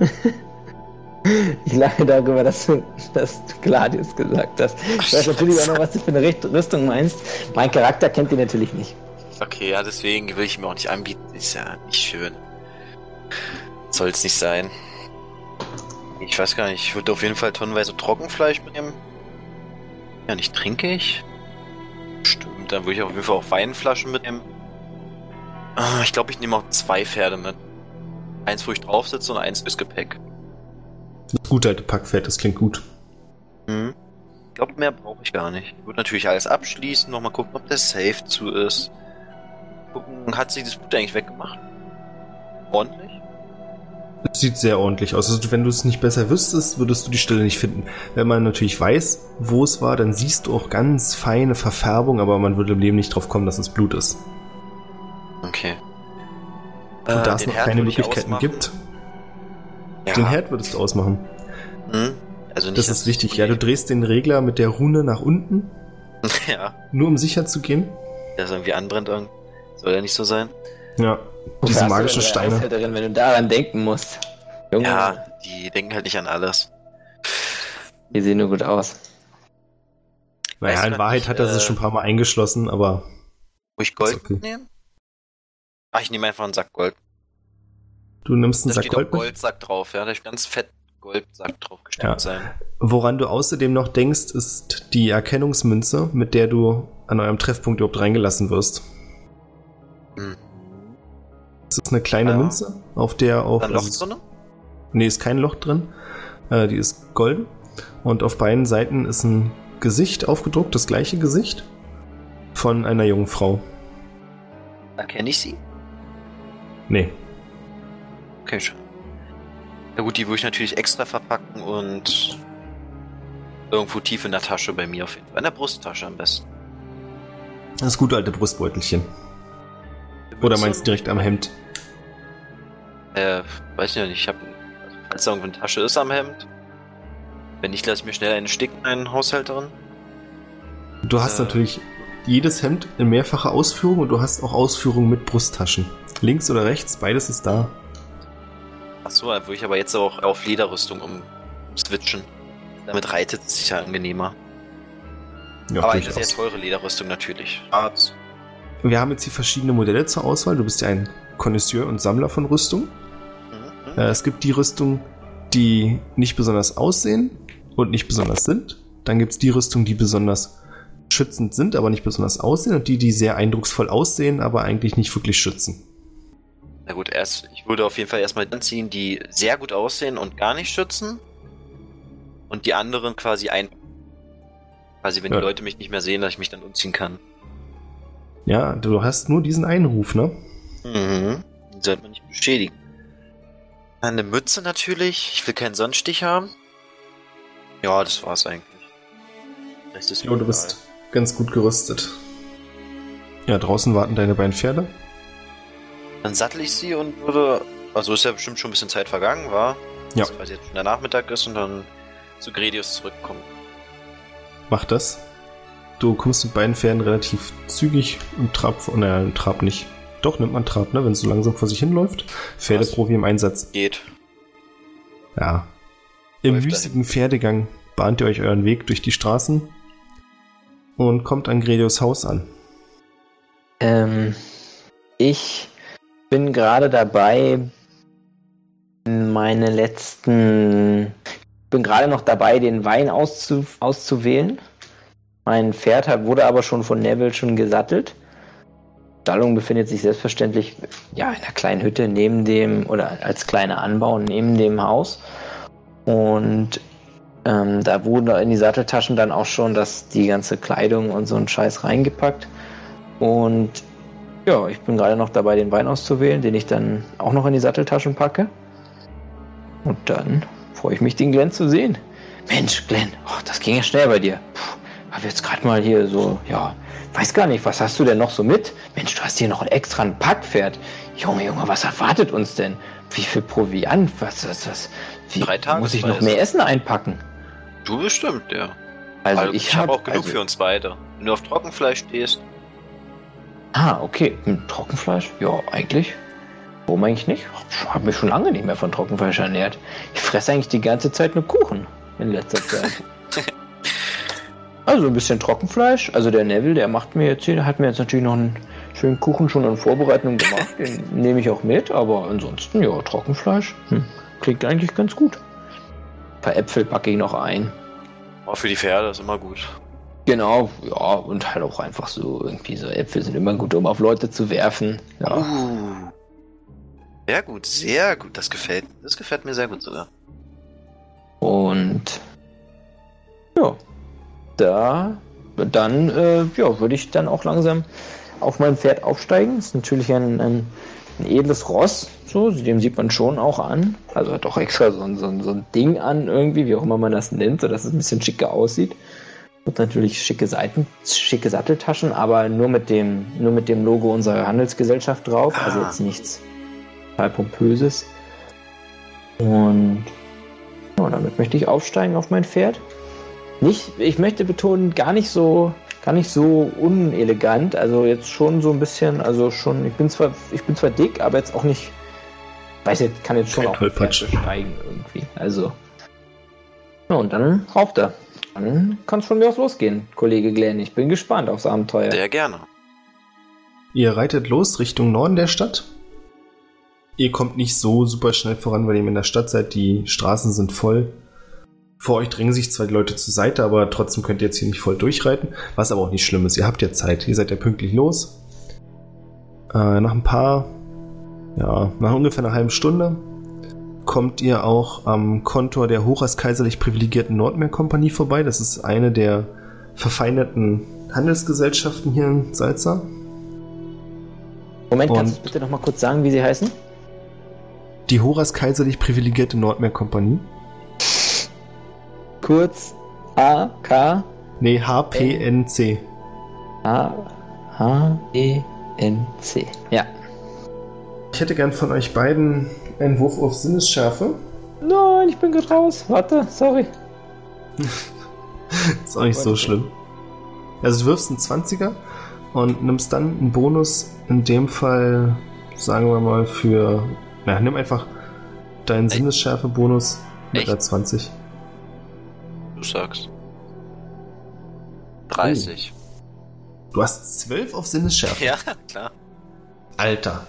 Ich lache darüber, dass du, dass du Gladius gesagt hast. Ich weiß natürlich auch noch, was du für eine Rüstung meinst. Mein Charakter kennt die natürlich nicht. Okay, ja, deswegen will ich mir auch nicht anbieten. Ist ja nicht schön. Soll es nicht sein. Ich weiß gar nicht, ich würde auf jeden Fall tonnenweise Trockenfleisch mitnehmen. Ja, nicht trinke ich. Stimmt, dann würde ich auf jeden Fall auch Weinflaschen mitnehmen. Ah, ich glaube, ich nehme auch zwei Pferde mit. Eins, wo ich drauf sitze und eins fürs Gepäck. Das gute alte Packpferd, das klingt gut. Hm. Ich glaube, mehr brauche ich gar nicht. Ich würde natürlich alles abschließen, nochmal gucken, ob der Safe zu ist. Gucken, hat sich das Blut eigentlich weggemacht? Ordentlich? Es sieht sehr ordentlich aus. Also wenn du es nicht besser wüsstest, würdest du die Stelle nicht finden. Wenn man natürlich weiß, wo es war, dann siehst du auch ganz feine Verfärbung, aber man würde im Leben nicht drauf kommen, dass es Blut ist. Okay. Und äh, da es noch keine Möglichkeiten gibt, ja. den Herd würdest du ausmachen. Hm? Also nicht, das ist wichtig. Ja, du drehst den Regler mit der Rune nach unten. ja. Nur um sicher zu gehen. Der irgendwie anbrennt. Soll ja nicht so sein. Ja. Diese magischen Steine. Darin, wenn du daran denken musst. Junge. Ja, die denken halt nicht an alles. Die sehen nur gut aus. Naja, weißt in Wahrheit nicht, hat er äh, sich schon ein paar Mal eingeschlossen, aber. Wo ich Gold okay. nehmen? Ach, ich nehme einfach einen Sack Gold. Du nimmst einen da Sack Gold? Da Goldsack drauf, ja. Da ist ganz fett Goldsack drauf gestimmt ja. sein. Woran du außerdem noch denkst, ist die Erkennungsmünze, mit der du an eurem Treffpunkt überhaupt reingelassen wirst. Hm. Das ist eine kleine ja. Münze, auf der auch. Ein Loch drin? Nee, ist kein Loch drin. Äh, die ist golden. Und auf beiden Seiten ist ein Gesicht aufgedruckt, das gleiche Gesicht von einer jungen Frau. Erkenne ich sie? Nee. Schon. Ja gut, die würde ich natürlich extra verpacken und irgendwo tief in der Tasche bei mir auf jeden Fall. In der Brusttasche am besten. Das gute alte Brustbeutelchen. Oder meinst du direkt am Hemd? Äh, weiß nicht. Ich hab, also, falls da irgendwo eine Tasche ist am Hemd. Wenn nicht, lasse ich mir schnell eine sticken, einen Haushälterin. Du hast äh, natürlich jedes Hemd in mehrfacher Ausführung und du hast auch Ausführungen mit Brusttaschen. Links oder rechts, beides ist da. Achso, dann würde ich aber jetzt auch auf Lederrüstung um, switchen. Damit reitet es sich ja angenehmer. Ja, aber eine sehr teure Lederrüstung natürlich. Schwarz. Wir haben jetzt hier verschiedene Modelle zur Auswahl. Du bist ja ein Connoisseur und Sammler von Rüstung. Mhm. Äh, es gibt die Rüstung, die nicht besonders aussehen und nicht besonders sind. Dann gibt es die Rüstung, die besonders schützend sind, aber nicht besonders aussehen. Und die, die sehr eindrucksvoll aussehen, aber eigentlich nicht wirklich schützen. Na gut, erst, ich würde auf jeden Fall erstmal dann ziehen, die sehr gut aussehen und gar nicht schützen. Und die anderen quasi ein. Quasi, wenn Ja. die Leute mich nicht mehr sehen, dass ich mich dann umziehen kann. Ja, du hast nur diesen einen Ruf, ne? Mhm. Den sollte man nicht beschädigen. Eine Mütze natürlich. Ich will keinen Sonnenstich haben. Ja, das war's eigentlich. Rest ist Jo, du bist ganz gut gerüstet. Ja, draußen warten deine beiden Pferde. Dann sattel ich sie und würde. Also ist ja bestimmt schon ein bisschen Zeit vergangen, war. Ja. Weil jetzt schon der Nachmittag ist und dann zu Gredius zurückkommen. Mach das. Du kommst mit beiden Pferden relativ zügig und Trab, oh, naja, Trab nicht. Doch, nimmt man Trab, ne, wenn es so langsam vor sich hinläuft. Pferdeprofi im Einsatz. Geht. Ja. Im Läuft wüstigen Pferdegang bahnt ihr euch euren Weg durch die Straßen und kommt an Gredius Haus an. Ähm, ich bin gerade dabei, meine letzten. bin gerade noch dabei, den Wein auszu, auszuwählen. Mein Pferd hat, wurde aber schon von Neville schon gesattelt. Stallung befindet sich selbstverständlich ja, in einer kleinen Hütte neben dem, oder als kleiner Anbau neben dem Haus. Und ähm, da wurden in die Satteltaschen dann auch schon das, die ganze Kleidung und so ein Scheiß reingepackt. Und ja, ich bin gerade noch dabei, den Wein auszuwählen, den ich dann auch noch in die Satteltaschen packe. Und dann freue ich mich, den Glenn zu sehen. Mensch, Glenn, oh, das ging ja schnell bei dir. Puh, hab jetzt gerade mal hier so, ja, weiß gar nicht, was hast du denn noch so mit? Mensch, du hast hier noch ein extra ein Packpferd. Junge, Junge, was erwartet uns denn? Wie viel Proviant? Was ist das? Wie Drei muss ich noch mehr Essen einpacken? Du bestimmt, ja. Also, Also ich, ich habe hab- auch genug also, für uns beide. Wenn du auf Trockenfleisch stehst, Ah, okay. Hm, Trockenfleisch? Ja, eigentlich. Warum eigentlich nicht? Ich habe mich schon lange nicht mehr von Trockenfleisch ernährt. Ich fresse eigentlich die ganze Zeit nur Kuchen in letzter Zeit. also ein bisschen Trockenfleisch. Also der Neville, der macht mir jetzt hier, hat mir jetzt natürlich noch einen schönen Kuchen schon in Vorbereitung gemacht. Den nehme ich auch mit, aber ansonsten, ja, Trockenfleisch. Hm, klingt eigentlich ganz gut. Ein paar Äpfel packe ich noch ein. auch für die Pferde ist immer gut. Genau, ja, und halt auch einfach so irgendwie so Äpfel sind immer gut, um auf Leute zu werfen. Ja. Uh. Sehr gut, sehr gut. Das gefällt, das gefällt mir sehr gut sogar. Und ja, da dann äh, ja, würde ich dann auch langsam auf mein Pferd aufsteigen. Ist natürlich ein, ein, ein edles Ross, so, dem sieht man schon auch an. Also hat auch extra so, ein- so, ein- so ein Ding an, irgendwie, wie auch immer man das nennt, sodass es ein bisschen schicker aussieht. Und natürlich schicke Seiten, schicke Satteltaschen, aber nur mit dem, nur mit dem Logo unserer Handelsgesellschaft drauf. Also Ah. jetzt nichts total pompöses. Und ja, damit möchte ich aufsteigen auf mein Pferd. Nicht, ich möchte betonen, gar nicht so, gar nicht so unelegant. Also jetzt schon so ein bisschen, also schon, ich bin zwar, ich bin zwar dick, aber jetzt auch nicht, weiß jetzt, kann jetzt schon Kein Tollpatsch. besteigen irgendwie. Also. Ja, und dann rauf da. Dann kann es von mir aus losgehen, Kollege Glenn. Ich bin gespannt aufs Abenteuer. Sehr gerne. Ihr reitet los Richtung Norden der Stadt. Ihr kommt nicht so super schnell voran, weil ihr in der Stadt seid. Die Straßen sind voll. Vor euch drängen sich zwar die Leute zur Seite, aber trotzdem könnt ihr jetzt hier nicht voll durchreiten. Was aber auch nicht schlimm ist. Ihr habt ja Zeit. Ihr seid ja pünktlich los. Äh, nach ein paar, ja, nach ungefähr einer halben Stunde kommt ihr auch am Kontor der Hochers kaiserlich privilegierten Nordmeer-Kompanie vorbei. Das ist eine der verfeinerten Handelsgesellschaften hier in Salza. Moment, kannst du bitte noch mal kurz sagen, wie sie heißen? Die Horas kaiserlich privilegierte Nordmeer-Kompanie. Kurz A K Nee, HPNC. A H E N C. Ja. Ich hätte gern von euch beiden einen Wurf auf Sinnesschärfe. Nein, ich bin gerade raus. Warte, sorry. Ist auch nicht so schlimm. Also du wirfst einen 20er und nimmst dann einen Bonus, in dem Fall, sagen wir mal, für. Ja, nimm einfach deinen? Sinnesschärfe-Bonus mit einer 20. Du sagst. 30. Du hast 12 auf Sinnesschärfe. Ja, klar. Alter.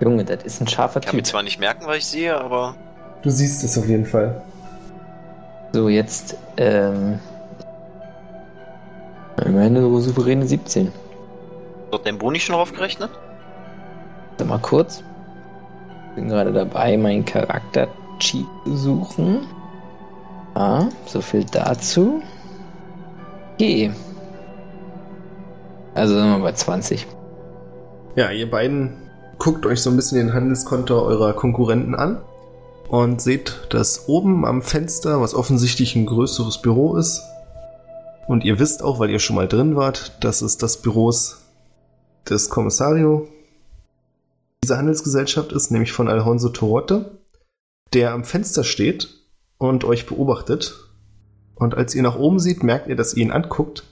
Junge, das ist ein scharfer Ich kann mir Typ. zwar nicht merken, was ich sehe, aber Du siehst es auf jeden Fall. So, jetzt, ähm. Immerhin eine souveräne 17. wird dein Boni schon draufgerechnet? Warte mal kurz. Bin gerade dabei, meinen Charakter Cheat zu suchen. Ah, so viel dazu. Okay. Also sind wir bei 20. Ja, ihr beiden guckt euch so ein bisschen den Handelskonto eurer Konkurrenten an und seht, dass oben am Fenster, was offensichtlich ein größeres Büro ist, und ihr wisst auch, weil ihr schon mal drin wart, dass es das Büros des Kommissario dieser Handelsgesellschaft ist, nämlich von Alfonso Torotte, der am Fenster steht und euch beobachtet. Und als ihr nach oben seht, merkt ihr, dass ihr ihn anguckt,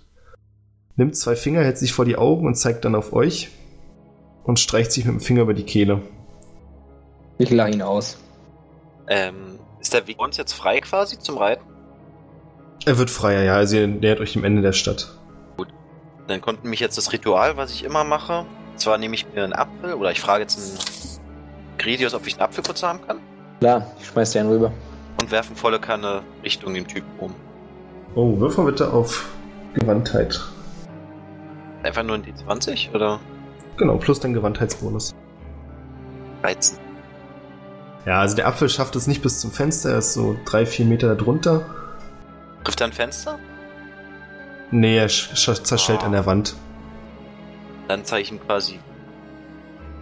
nimmt zwei Finger, hält sich vor die Augen und zeigt dann auf euch und streicht sich mit dem Finger über die Kehle. Ich lache ihn aus. Ähm, ist der Weg uns jetzt frei quasi zum Reiten? Er wird freier, ja, also ihr nähert euch dem Ende der Stadt. Dann kommt nämlich jetzt das Ritual, was ich immer mache. Und zwar nehme ich mir einen Apfel oder ich frage jetzt einen Gredius, ob ich einen Apfel kurz haben kann Klar, ich schmeiß dir einen rüber. und werfe eine volle Kanne Richtung den Typen um. Oh, wirf mal bitte auf Gewandtheit. Einfach nur ein D20 oder Genau, plus dein Gewandtheitsbonus. 13? Ja, also der Apfel schafft es nicht bis zum Fenster, er ist so drei, vier Meter darunter. Trifft er ein Fenster? Nee, er sch sch zerschellt an der Wand. Dann zeige ich ihm quasi.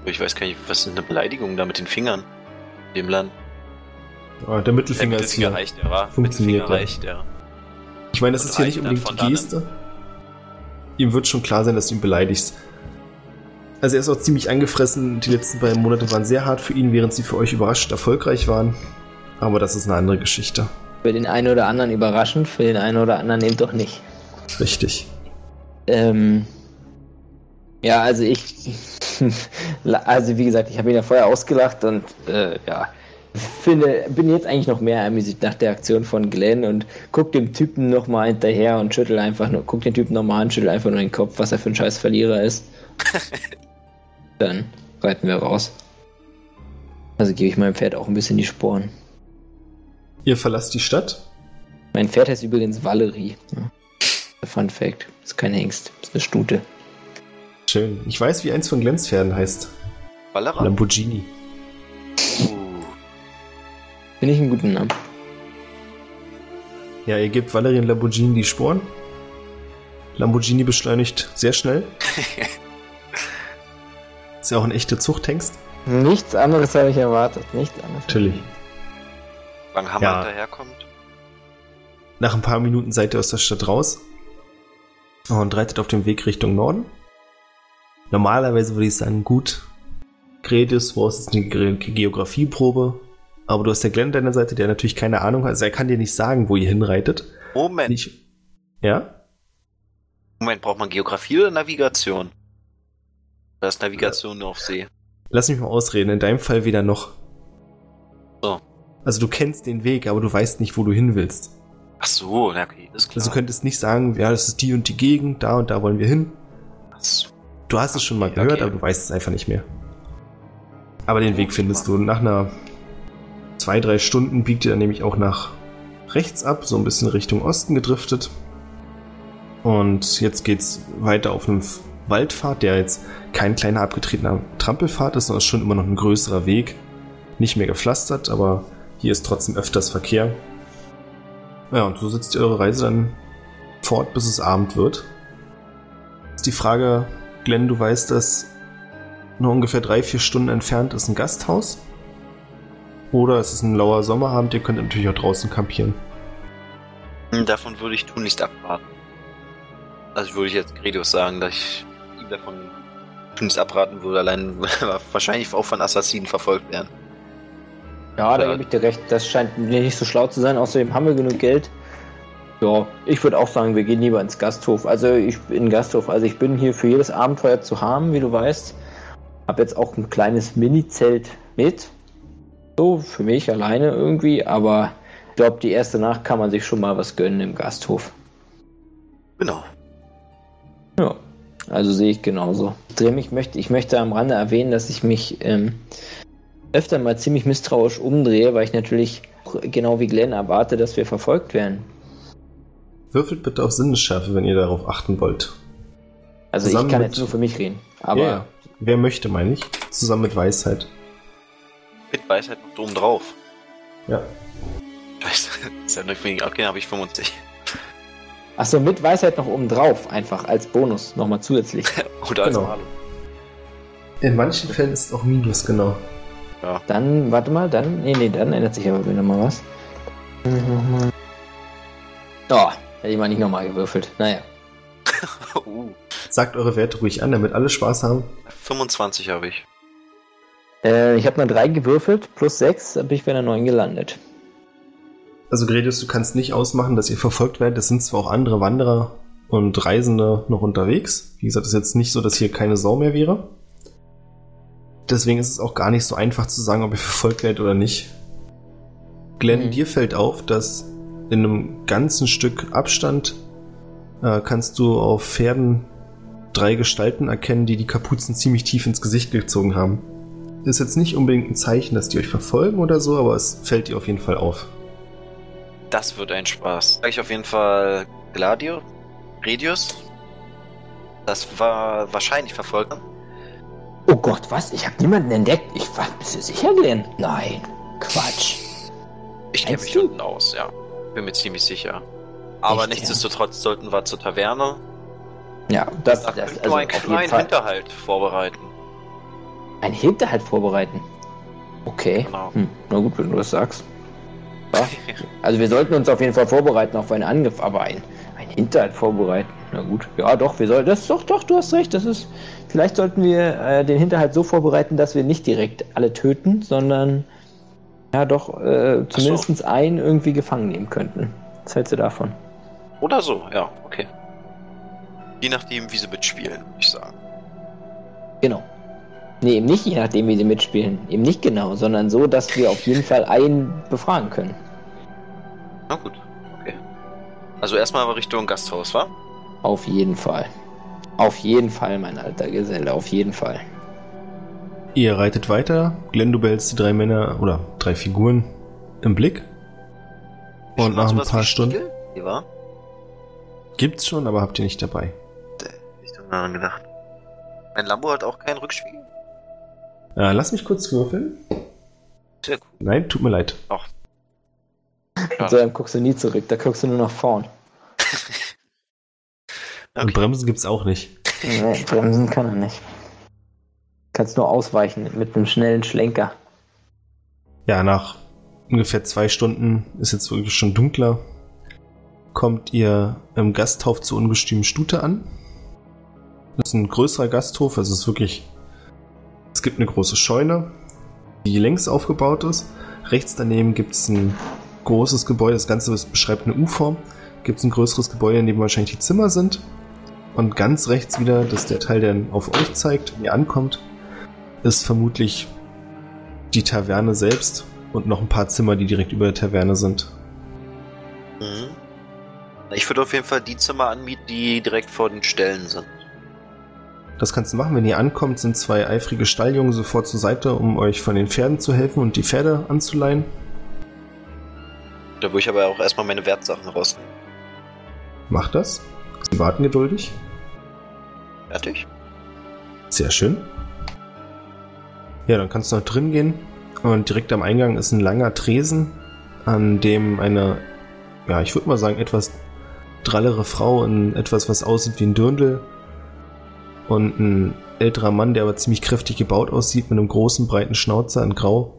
Ich weiß gar nicht, was ist eine Beleidigung da mit den Fingern? Dem Land. Ah, der Der Mittelfinger ist Mittelfinger hier. reicht, ja? Funktioniert, Mittelfinger reicht, ja. Ich meine, das Und ist hier nicht unbedingt die? Geste. Ihm wird schon klar sein, dass du ihn beleidigst. Also er ist auch ziemlich angefressen. Die letzten beiden Monate waren sehr hart für ihn, während sie für euch überraschend erfolgreich waren. Aber das ist eine andere Geschichte. Für den einen oder anderen überraschend, für den einen oder anderen eben doch nicht. Richtig. Ähm, ja, also ich, also wie gesagt, ich habe ihn ja vorher ausgelacht und äh, ja, finde, bin jetzt eigentlich noch mehr amüsiert nach der Aktion von Glenn und guck dem Typen nochmal hinterher und schüttel einfach nur, guck den Typen nochmal an, schüttel einfach nur den Kopf, was er für ein scheiß Verlierer ist. Dann reiten wir raus. Also gebe ich meinem Pferd auch ein bisschen die Sporen. Ihr verlasst die Stadt. Mein Pferd heißt übrigens Valerie. Ja. Fun Fact. Ist kein Hengst, ist eine Stute. Schön. Ich weiß, wie eins von Glens Pferden heißt. Ballera? Lamborghini. Uh, Finde ich einen guten Namen. Ja, ihr gebt Valerian Lamborghini die Sporen. Lamborghini beschleunigt sehr schnell. Ist ja auch ein echter Zuchthengst. Nichts anderes habe ich erwartet. Nichts anderes. Natürlich. wann Hammer Ja. hinterherkommt. Nach ein paar Minuten seid ihr aus der Stadt raus und reitet auf dem Weg Richtung Norden. Normalerweise würde ich sagen, gut, Gredius, wo ist eine Ge Geografieprobe? Aber du hast der Glenn an deiner Seite, der natürlich keine Ahnung hat. Also er kann dir nicht sagen, wo ihr hinreitet. Moment, Nicht, ja? Moment, braucht man Geografie oder Navigation? Da ist Navigation nur auf See. Lass mich mal ausreden. In deinem Fall weder noch. So. Also du kennst den Weg, aber du weißt nicht, wo du hin willst. Ach so, na okay, ist klar. Also du könntest nicht sagen, ja, das ist die und die Gegend, da und da wollen wir hin. Ach so. Du hast es schon mal Okay, gehört, okay. aber du weißt es einfach nicht mehr. Aber den Weg findest du. Nach einer zwei, drei Stunden biegt ihr dann nämlich auch nach rechts ab, so ein bisschen Richtung Osten gedriftet. Und jetzt geht's weiter auf einem Waldpfad, der jetzt kein kleiner abgetretener Trampelpfad ist, sondern ist schon immer noch ein größerer Weg. Nicht mehr gepflastert, aber hier ist trotzdem öfters Verkehr. Ja, und so setzt ihr eure Reise dann fort, bis es Abend wird. Ist die Frage, Glenn, du weißt, dass nur ungefähr drei, vier Stunden entfernt ist ein Gasthaus. Oder es ist ein lauer Sommerabend, ihr könnt natürlich auch draußen kampieren. Davon würde ich tunlichst abraten. Also würde ich jetzt Gredius sagen, dass ich davon tunlichst abraten würde, allein wahrscheinlich auch von Assassinen verfolgt werden. Ja, da gebe ich dir recht. Das scheint mir nicht so schlau zu sein. Außerdem haben wir genug Geld. Ja, ich würde auch sagen, wir gehen lieber ins Gasthof. Also ich in Gasthof. Also ich bin hier für jedes Abenteuer zu haben, wie du weißt. Hab jetzt auch ein kleines Mini-Zelt mit. So, für mich alleine irgendwie, aber ich glaube, die erste Nacht kann man sich schon mal was gönnen im Gasthof. Genau. Also sehe ich genauso. Ich möchte, ich möchte am Rande erwähnen, dass ich mich ähm, öfter mal ziemlich misstrauisch umdrehe, weil ich natürlich genau wie Glenn erwarte, dass wir verfolgt werden. Würfelt bitte auf Sinnesschärfe, wenn ihr darauf achten wollt. Also Zusammen ich kann mit- jetzt nur für mich reden. Aber Ja, ja. Wer möchte, meine ich. Zusammen mit Weisheit. Mit Weisheit noch oben drauf. Ja. Scheiße. Ist ja nicht wenig. Okay, habe ich 50. Achso, mit Weisheit noch oben drauf, einfach als Bonus, nochmal zusätzlich. Oder als Genau. In manchen Fällen ist es auch Minus, genau. Dann, warte mal, dann, nee, nee, dann ändert sich aber wieder mal was. Oh, hätte ich mal nicht nochmal gewürfelt. Naja. uh, Sagt eure Werte ruhig an, damit alle Spaß haben. 25 habe ich. Äh, ich habe mal drei gewürfelt, plus sechs, da bin ich bei einer neun gelandet. Also Gredius, du kannst nicht ausmachen, dass ihr verfolgt werdet. Es sind zwar auch andere Wanderer und Reisende noch unterwegs. Wie gesagt, es ist jetzt nicht so, dass hier keine Sau mehr wäre. Deswegen ist es auch gar nicht so einfach zu sagen, ob ihr verfolgt werdet oder nicht. Glenn, Mhm. dir fällt auf, dass in einem ganzen Stück Abstand äh, kannst du auf Pferden drei Gestalten erkennen, die die Kapuzen ziemlich tief ins Gesicht gezogen haben. Ist jetzt nicht unbedingt ein Zeichen, dass die euch verfolgen oder so, aber es fällt dir auf jeden Fall auf. Das wird ein Spaß. Sag ich auf jeden Fall Gladio? Redius? Das war wahrscheinlich Verfolger. Oh Gott, was? Ich habe niemanden entdeckt. Ich war, bist du sicher, Glenn? Nein, Quatsch. Ich kenne mich du? unten aus, ja. Bin mir ziemlich sicher. Aber Echt, ja? nichtsdestotrotz sollten wir zur Taverne Ja, das, nach das nur also einen kleinen. Hinterhalt vorbereiten. Ein Hinterhalt vorbereiten. Okay. Genau. Hm, na gut, wenn du das sagst. Ja. Also wir sollten uns auf jeden Fall vorbereiten auf einen Angriff, aber ein, ein Hinterhalt vorbereiten. Na gut. Ja, doch, wir sollten das doch, doch, du hast recht. Das ist. Vielleicht sollten wir äh, den Hinterhalt so vorbereiten, dass wir nicht direkt alle töten, sondern ja doch äh, zumindest einen irgendwie gefangen nehmen könnten. Was hältst du davon? Oder so, ja, okay. Je nachdem, wie sie mitspielen, würde ich sagen. Genau. Nee, eben nicht je nachdem, wie sie mitspielen. Eben nicht genau, sondern so, dass wir auf jeden Fall einen befragen können. Na gut, okay. Also erstmal aber Richtung Gasthaus, wa? Auf jeden Fall. Auf jeden Fall, mein alter Geselle, auf jeden Fall. Ihr reitet weiter. Glenn, du behältst die drei Männer oder drei Figuren im Blick. Und nach ein paar wie Stunden Spiegel? Wie war? gibt's schon, aber habt ihr nicht dabei. Ich hab daran gedacht. Mein Lambo hat auch keinen Rückspiegel? Äh, lass mich kurz würfeln. Sehr cool. Nein, tut mir leid. Und so dann guckst du nie zurück, da guckst du nur nach vorn. Und Okay. Bremsen gibt's auch nicht. Nee, bremsen kann er nicht. Kannst nur ausweichen mit einem schnellen Schlenker. Ja, nach ungefähr zwei Stunden ist jetzt wirklich schon dunkler. Kommt ihr im Gasthof zur ungestümen Stute an. Das ist ein größerer Gasthof, also es ist wirklich. Es gibt eine große Scheune, die längs aufgebaut ist. Rechts daneben gibt es ein großes Gebäude, das Ganze beschreibt eine U-Form. Gibt es ein größeres Gebäude, in dem wahrscheinlich die Zimmer sind. Und ganz rechts wieder, das ist der Teil, der auf euch zeigt, wenn ihr ankommt, ist vermutlich die Taverne selbst und noch ein paar Zimmer, die direkt über der Taverne sind. Mhm. Ich würde auf jeden Fall die Zimmer anmieten, die direkt vor den Ställen sind. Das kannst du machen. Wenn ihr ankommt, sind zwei eifrige Stalljungen sofort zur Seite, um euch von den Pferden zu helfen und die Pferde anzuleihen. Da würde ich aber auch erstmal meine Wertsachen rausnehmen. Macht das. Sie warten geduldig. Fertig? Sehr schön. Ja, dann kannst du noch drin gehen. Und direkt am Eingang ist ein langer Tresen, an dem eine, ja, ich würde mal sagen, etwas drallere Frau in etwas, was aussieht wie ein Dirndl und ein älterer Mann, der aber ziemlich kräftig gebaut aussieht, mit einem großen, breiten Schnauzer in Grau,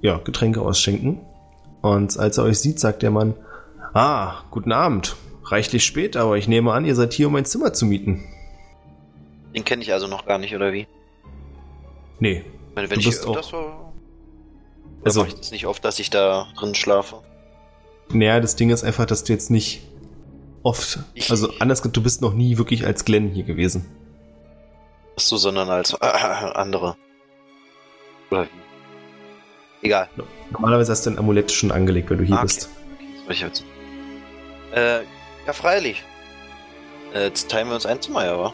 ja, Getränke ausschenken. Und als er euch sieht, sagt der Mann, ah, guten Abend. Reichlich spät, aber ich nehme an, ihr seid hier, um ein Zimmer zu mieten. Den kenne ich also noch gar nicht, oder wie? Nee, Ich meine, wenn Du ich bist hier auch- das war. Also- Also, mache ich das nicht oft, dass ich da drin schlafe. Naja, das Ding ist einfach, dass du jetzt nicht oft, Ich- also anders, du bist noch nie wirklich als Glenn hier gewesen. So, sondern als äh, andere. Oder wie? Egal. Normalerweise hast du ein Amulett schon angelegt, wenn du hier Ah, okay. bist. Soll ich jetzt? Äh, ja, freilich. Äh, jetzt teilen wir uns ein Zimmer, ja, wa?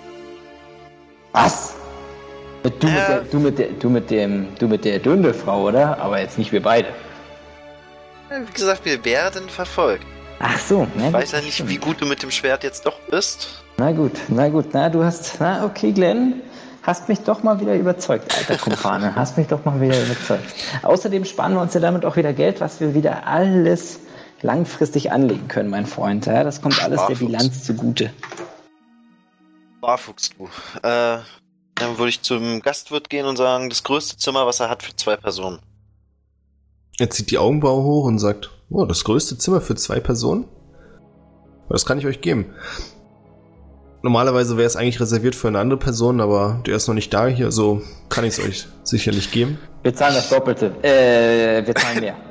Was? Du mit, Äh. der, du, mit der, du mit dem, du mit der Dündelfrau, oder? Aber jetzt nicht wir beide. Wie gesagt, wir werden verfolgt. Ach so, na Ich weiß ja nicht, wie gut du mit dem Schwert jetzt doch bist. Na gut, na gut, na du hast, na okay, Glenn, hast mich doch mal wieder überzeugt, alter Kumpane, hast mich doch mal wieder überzeugt. Außerdem sparen wir uns ja damit auch wieder Geld, was wir wieder alles langfristig anlegen können, mein Freund. Ja, das kommt alles der Sparfuchs. Bilanz zugute. Barfuchs du. Äh, dann würde ich zum Gastwirt gehen und sagen, das größte Zimmer, was er hat für zwei Personen. Er zieht die Augenbraue hoch und sagt, oh, das größte Zimmer für zwei Personen? Das kann ich euch geben. Normalerweise wäre es eigentlich reserviert für eine andere Person, aber der ist noch nicht da hier, so kann ich es euch sicherlich geben. Wir zahlen das Doppelte. Äh, wir zahlen mehr.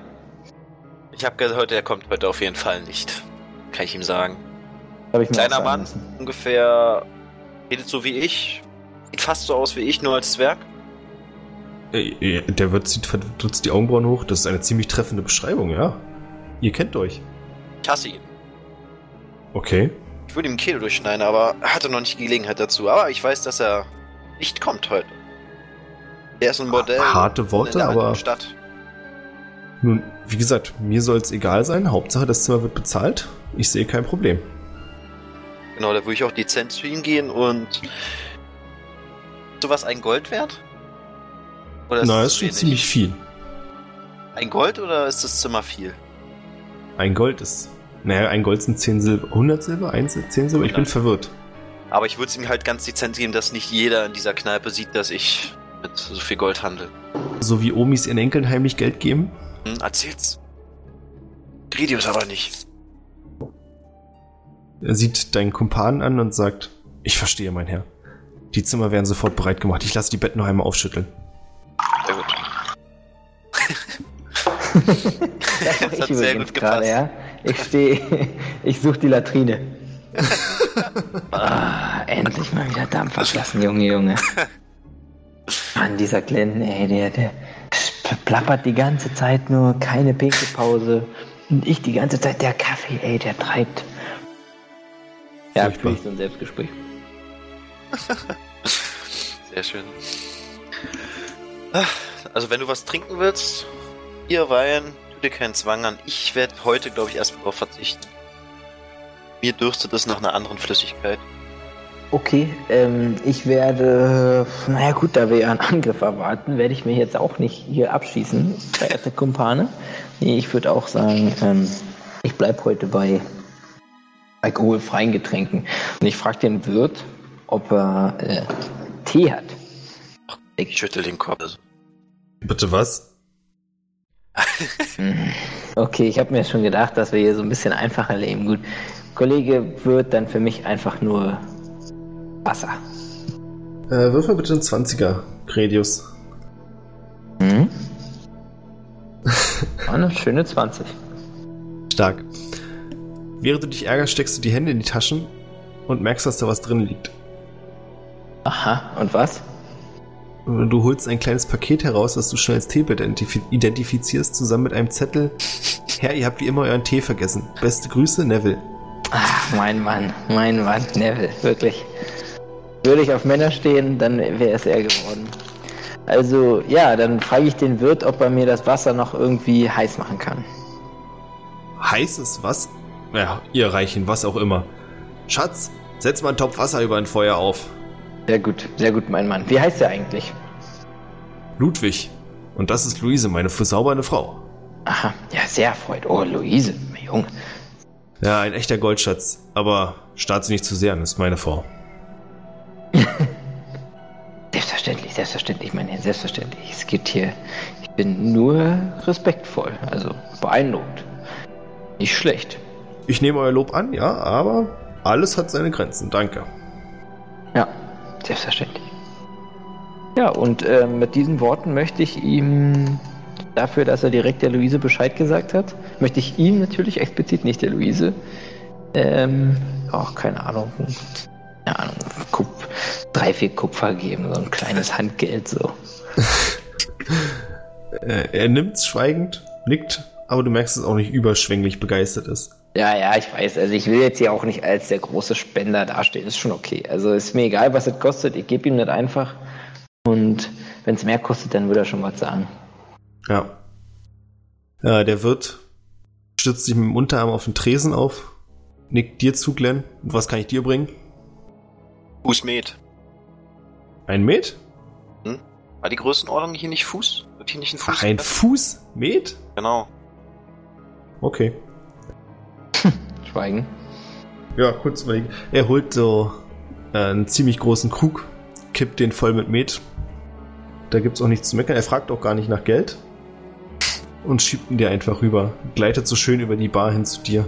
Ich habe gehört, er kommt heute auf jeden Fall nicht. Kann ich ihm sagen. Ich Kleiner Mann, müssen. ungefähr, redet so wie ich. Sieht fast so aus wie ich, nur als Zwerg. Äh, Der Wirt zieht verdutzt die Augenbrauen hoch, das ist eine ziemlich treffende Beschreibung, ja. Ihr kennt euch. Ich hasse ihn. Okay. Ich würde ihm Kehle durchschneiden, aber er hatte noch nicht die Gelegenheit dazu. Aber ich weiß, dass er nicht kommt heute. Er ist ein Bordell. Harte Worte, aber- Stadt. Nun, wie gesagt, mir soll es egal sein. Hauptsache, das Zimmer wird bezahlt. Ich sehe kein Problem. Genau, da würde ich auch dezent zu ihm gehen und. sowas ein Gold wert? Oder Na, es ist schon wenig? ziemlich viel. Ein Gold oder ist das Zimmer viel? Ein Gold ist. Naja, ein Gold sind 10 Silber. 100 Silber? 1, 10 Silber? Ich bin 100. verwirrt. Aber ich würde es ihm halt ganz dezent geben, dass nicht jeder in dieser Kneipe sieht, dass ich mit so viel Gold handle. So wie Omis ihren Enkeln heimlich Geld geben? Hm, erzähl's. Gridius aber nicht. Er sieht deinen Kumpan an und sagt: Ich verstehe, mein Herr. Die Zimmer werden sofort bereit gemacht. Ich lasse die Betten noch einmal aufschütteln. Sehr gut. Das hat sehr gut gepasst. gerade, ja. Ich stehe, ich suche die Latrine. ah, endlich mal wieder Dampf ablassen, Junge, Junge. Mann, dieser Glenn, ey, der, der plappert die ganze Zeit nur, keine Pinkelpause. Und ich die ganze Zeit, der Kaffee, ey, der treibt. Ja, ich so ein Selbstgespräch. Sehr schön. Ach, Also wenn du was trinken willst, Bier, Wein, dir keinen Zwang an. Ich werde heute, glaube ich, erstmal darauf verzichten. Mir dürstet es nach einer anderen Flüssigkeit. Okay, ähm, ich werde, naja gut, da wir ja einen Angriff erwarten, werde ich mir jetzt auch nicht hier abschießen, verehrte Kumpane. Nee, ich würde auch sagen, ähm, ich bleib heute bei alkoholfreien Getränken. Und ich frage den Wirt, ob er äh, Tee hat. Ich schüttel den Kopf. Bitte was? Okay, ich habe mir schon gedacht, dass wir hier so ein bisschen einfacher leben. Gut, Kollege Wirt dann für mich einfach nur Wasser. Äh, wirf mal bitte einen 20er, Gredius. Hm? Eine schöne 20. Stark. Während du dich ärgerst, steckst du die Hände in die Taschen und merkst, dass da was drin liegt. Aha, und was? Du holst ein kleines Paket heraus, das du schnell als Tee identif identifizierst, zusammen mit einem Zettel. Herr, ihr habt wie immer euren Tee vergessen. Beste Grüße, Neville. Ach, mein Mann, mein Mann, Neville, wirklich. Würde ich auf Männer stehen, dann wäre es er geworden. Also, ja, dann frage ich den Wirt, ob er mir das Wasser noch irgendwie heiß machen kann. Heißes was? Ja, ihr Reichen, was auch immer. Schatz, setz mal einen Topf Wasser über ein Feuer auf. Sehr gut, sehr gut, mein Mann. Wie heißt er eigentlich? Ludwig. Und das ist Luise, meine versaubernde Frau. Aha, ja, sehr erfreut. Oh, Luise, mein Junge. Ja, ein echter Goldschatz. Aber starrt sie nicht zu sehr an, ist meine Frau. Selbstverständlich, selbstverständlich, mein Herr, selbstverständlich. Es geht hier. Ich bin nur respektvoll, also beeindruckt. Nicht schlecht. Ich nehme euer Lob an, ja, aber alles hat seine Grenzen, danke. Ja, selbstverständlich. Ja, und äh, mit diesen Worten möchte ich ihm dafür, dass er direkt der Luise Bescheid gesagt hat, möchte ich ihm natürlich explizit, nicht der Luise, ähm, ach, keine Ahnung, keine Ahnung, Kup drei, vier Kupfer geben, so ein kleines Handgeld so. Äh, er nimmt's schweigend, nickt, aber du merkst, dass er auch nicht überschwänglich begeistert ist. Ja, ja, ich weiß. Also ich will jetzt hier auch nicht als der große Spender dastehen. Ist schon okay. Also ist mir egal, was es kostet. Ich gebe ihm das einfach. Und wenn es mehr kostet, dann würde er schon was sagen. Ja. Ja, der Wirt stützt sich mit dem Unterarm auf den Tresen auf, nickt dir zu, Glenn. Und was kann ich dir bringen? Fußmet. Ein Met? War die Größenordnung hier nicht Fuß? Wird hier nicht ein Fuß? Ach, ein Fuß? Met? Genau. Okay. Schweigen. Ja, kurz überlegen. Er holt so äh, einen ziemlich großen Krug, kippt den voll mit Met. Da gibt's auch nichts zu meckern. Er fragt auch gar nicht nach Geld. Und schiebt ihn dir einfach rüber. Gleitet so schön über die Bar hin zu dir.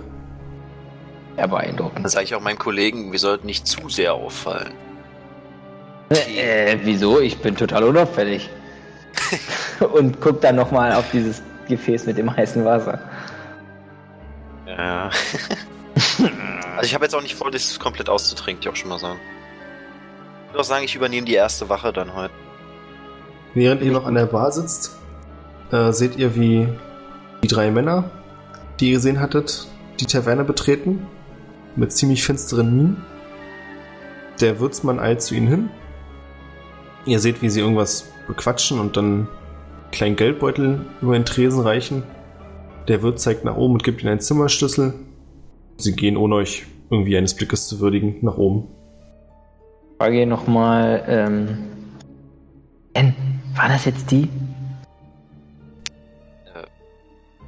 Ja, beeindruckend. Dann sage ich auch meinen Kollegen, wir sollten nicht zu sehr auffallen. Äh, wieso? Ich bin total unauffällig. Und guck dann nochmal auf dieses Gefäß mit dem heißen Wasser. Ja. also ich habe jetzt auch nicht vor, das komplett auszutrinken, ich auch schon mal sagen. Ich würde auch sagen, ich übernehme die erste Wache dann heute. Während ihr noch an der Bar sitzt, äh, seht ihr, wie die drei Männer, die ihr gesehen hattet, die Taverne betreten. Mit ziemlich finsteren Mienen. Der Wirtsmann eilt zu ihnen hin. Ihr seht, wie sie irgendwas bequatschen und dann einen kleinen Geldbeutel über den Tresen reichen. Der Wirt zeigt nach oben und gibt ihnen einen Zimmerschlüssel. Sie gehen, ohne euch irgendwie eines Blickes zu würdigen, nach oben. Frage nochmal, ähm. Ben, war das jetzt die?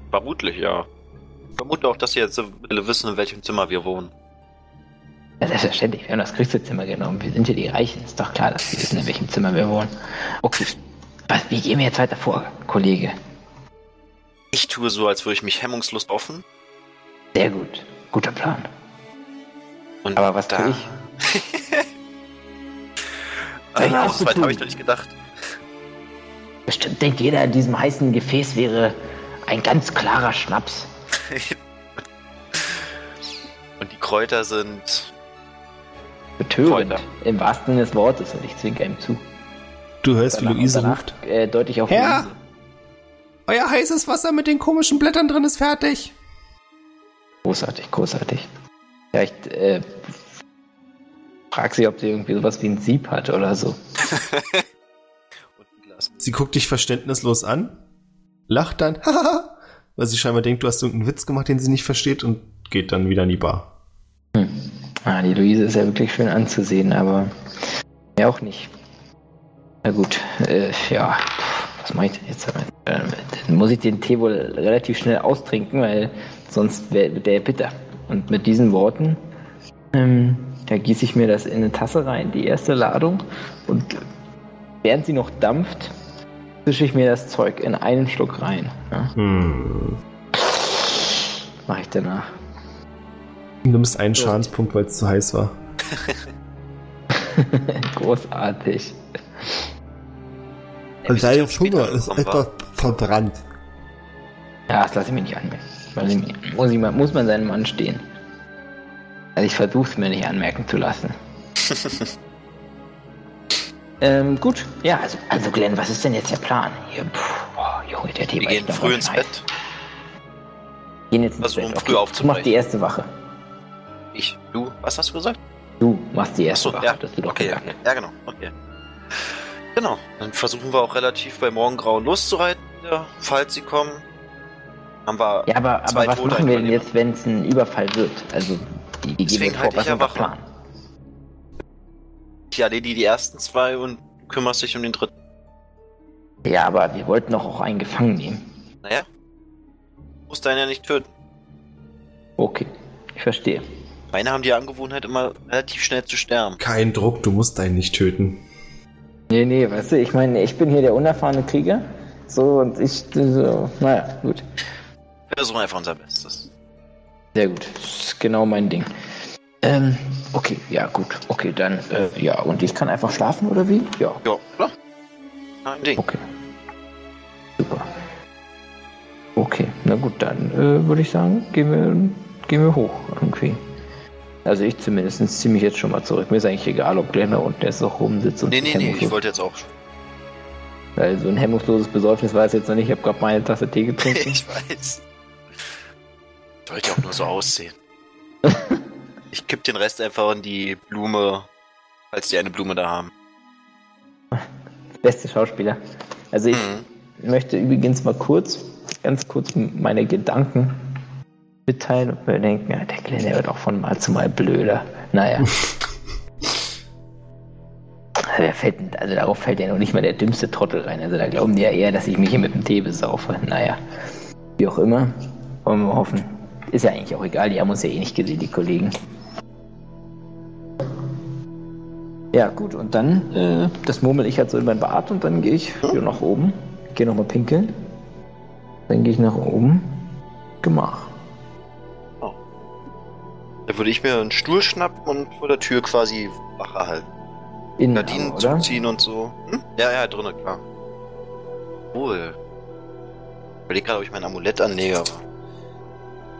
Vermutlich, ja. Ich vermute auch, dass sie jetzt alle wissen, in welchem Zimmer wir wohnen. Ja, selbstverständlich, wir haben das größte Zimmer genommen. Wir sind ja die Reichen. Ist doch klar, dass wir wissen, in welchem Zimmer wir wohnen. Okay. Was, wie gehen wir jetzt weiter vor, Kollege? Ich tue so, als würde ich mich hemmungslos offen. Sehr gut. Guter Plan. Und Aber was da. tue ich? Auch so weit habe ich doch nicht gedacht. Bestimmt denkt jeder, in diesem heißen Gefäß wäre ein ganz klarer Schnaps. Und die Kräuter sind. Betörend. Kräuter. Im wahrsten Sinne des Wortes und ich zwinker ihm zu. Du hörst, wie Danach- Luise danach, ruft. Äh, deutlich auf Herr! Luise. Euer heißes Wasser mit den komischen Blättern drin ist fertig. Großartig, großartig. Ja, ich äh, frag sie, ob sie irgendwie sowas wie ein Sieb hat oder so. Sie guckt dich verständnislos an, lacht dann, haha, weil sie scheinbar denkt, du hast irgendeinen Witz gemacht, den sie nicht versteht und geht dann wieder in die Bar. Ah, die Luise ist ja wirklich schön anzusehen, aber mir auch nicht. Na gut, äh, ja, was mache ich denn jetzt damit? Äh, Dann muss ich den Tee wohl relativ schnell austrinken, weil sonst wär- wird der bitter. Und mit diesen Worten, ähm, da gieße ich mir das in eine Tasse rein, die erste Ladung, und während sie noch dampft, zische ich mir das Zeug in einen Schluck rein. Ja, Hm. mache ich danach. Du nimmst einen Schadenspunkt, weil es zu heiß war. Großartig. Sind ja später gekommen, wa? verbrannt. Ja, das lasse ich mir nicht anmerken. Ich nicht. Muss, ich muss man seinem Mann stehen. Also ich versuche es mir nicht anmerken zu lassen. ähm, gut. Ja, also, also Glenn, was ist denn jetzt der Plan? Hier, pff, boah, Junge, der Tee Wir gehen früh ins heiß. Bett. Gehen jetzt ins Versuchen, Bett. früh Du aufzubrechen. machst die erste Wache. Ich, du, was hast du gesagt? Du machst die erste Achso, Wache. ja. Das du doch Okay, gesagt. okay. Ja, genau. Okay. Genau. Dann versuchen wir auch relativ bei Morgengrauen loszureiten, falls sie kommen. Haben wir. Ja, aber, Zwei aber was Tote machen wir denn jetzt, wenn es ein Überfall wird? Also, die, die Deswegen wir vor. halte ich Was ja. Plan? Ich erledige die ersten zwei und du kümmerst dich um den dritten. Ja, aber wir wollten doch auch einen gefangen nehmen. Naja. Du musst deinen ja nicht töten. Okay, ich verstehe. Meine haben die Angewohnheit, immer relativ schnell zu sterben. Kein Druck, du musst einen nicht töten. Nee, nee, weißt du, ich meine, ich bin hier der unerfahrene Krieger. So, und ich, so, naja, gut. Wir versuchen einfach unser Bestes. Sehr gut. Das ist genau mein Ding. Ähm, okay, ja, gut. Okay, dann, äh, ja, und ich kann einfach schlafen, oder wie? Ja, Ja, klar. Kein Ding. okay. Super. okay. Na gut, dann äh, würde ich sagen, gehen wir, gehen wir hoch irgendwie. Also ich zumindest ziehe mich jetzt schon mal zurück. Mir ist eigentlich egal, ob Glenn da unten jetzt noch rumsitzt und Nee, nee, nee, ich wollte jetzt auch schon. Weil so ein hemmungsloses Besäufnis war es jetzt noch nicht. Ich habe gerade meine Tasse Tee getrunken. ich weiß. Sollte ja auch nur so aussehen. Ich kipp den Rest einfach in die Blume, falls die eine Blume da haben. Beste Schauspieler. Also ich Mhm. möchte übrigens mal kurz, ganz kurz meine Gedanken mitteilen und mir denken, ja, der Glenn, der wird auch von Mal zu Mal blöder. Naja. Also, fällt, also darauf fällt ja noch nicht mal der dümmste Trottel rein. Also da glauben die ja eher, dass ich mich hier mit dem Tee besaufe. Naja, wie auch immer. Wollen wir mal hoffen. Ist ja eigentlich auch egal, die haben uns ja eh nicht gesehen, die Kollegen. Ja, gut, und dann, äh, das murmel ich halt so in mein Bad und dann gehe ich wieder nach oben. Gehe nochmal pinkeln. Dann gehe ich nach oben. Gemach. Da würde ich mir einen Stuhl schnappen und vor der Tür quasi Wache halten. Innen, Gardinen aber, zuziehen und so. Hm? Ja, ja, drinnen, klar. Wohl. Ich überleg gerade, ob ich mein Amulett anlege, aber.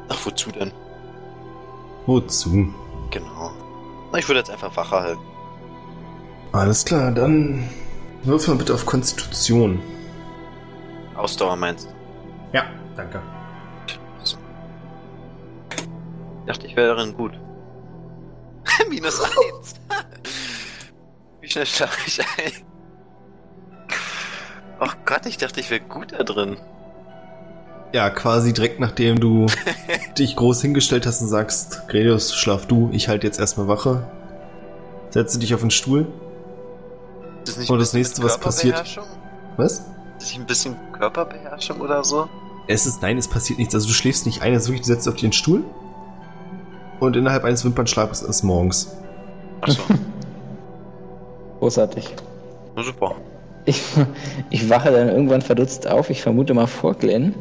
Ach, wozu denn? Wozu? Genau. Na, ich würde jetzt einfach Wache halten. Alles klar, dann würfel mal bitte auf Konstitution. Ausdauer meinst du? Ja, danke. Ich dachte, ich wäre darin gut. Minus eins. Wie schnell schlafe ich ein? Ach Gott, ich dachte, ich wäre gut da drin. Ja, quasi direkt nachdem du dich groß hingestellt hast und sagst, Gredius, schlaf du, ich halte jetzt erstmal Wache. Setze dich auf den Stuhl. Ist das nicht Und das nächste, was passiert-? Was? Ist das nicht ein bisschen Körperbeherrschung oder so? Es ist, nein, es passiert nichts. Also du schläfst nicht ein, ist wirklich, du setzt dich auf den Stuhl. Und innerhalb eines Wimpernschlags ist es morgens. Achso, Großartig. na super. Ich, ich wache dann irgendwann verdutzt auf, ich vermute mal vor Glenn.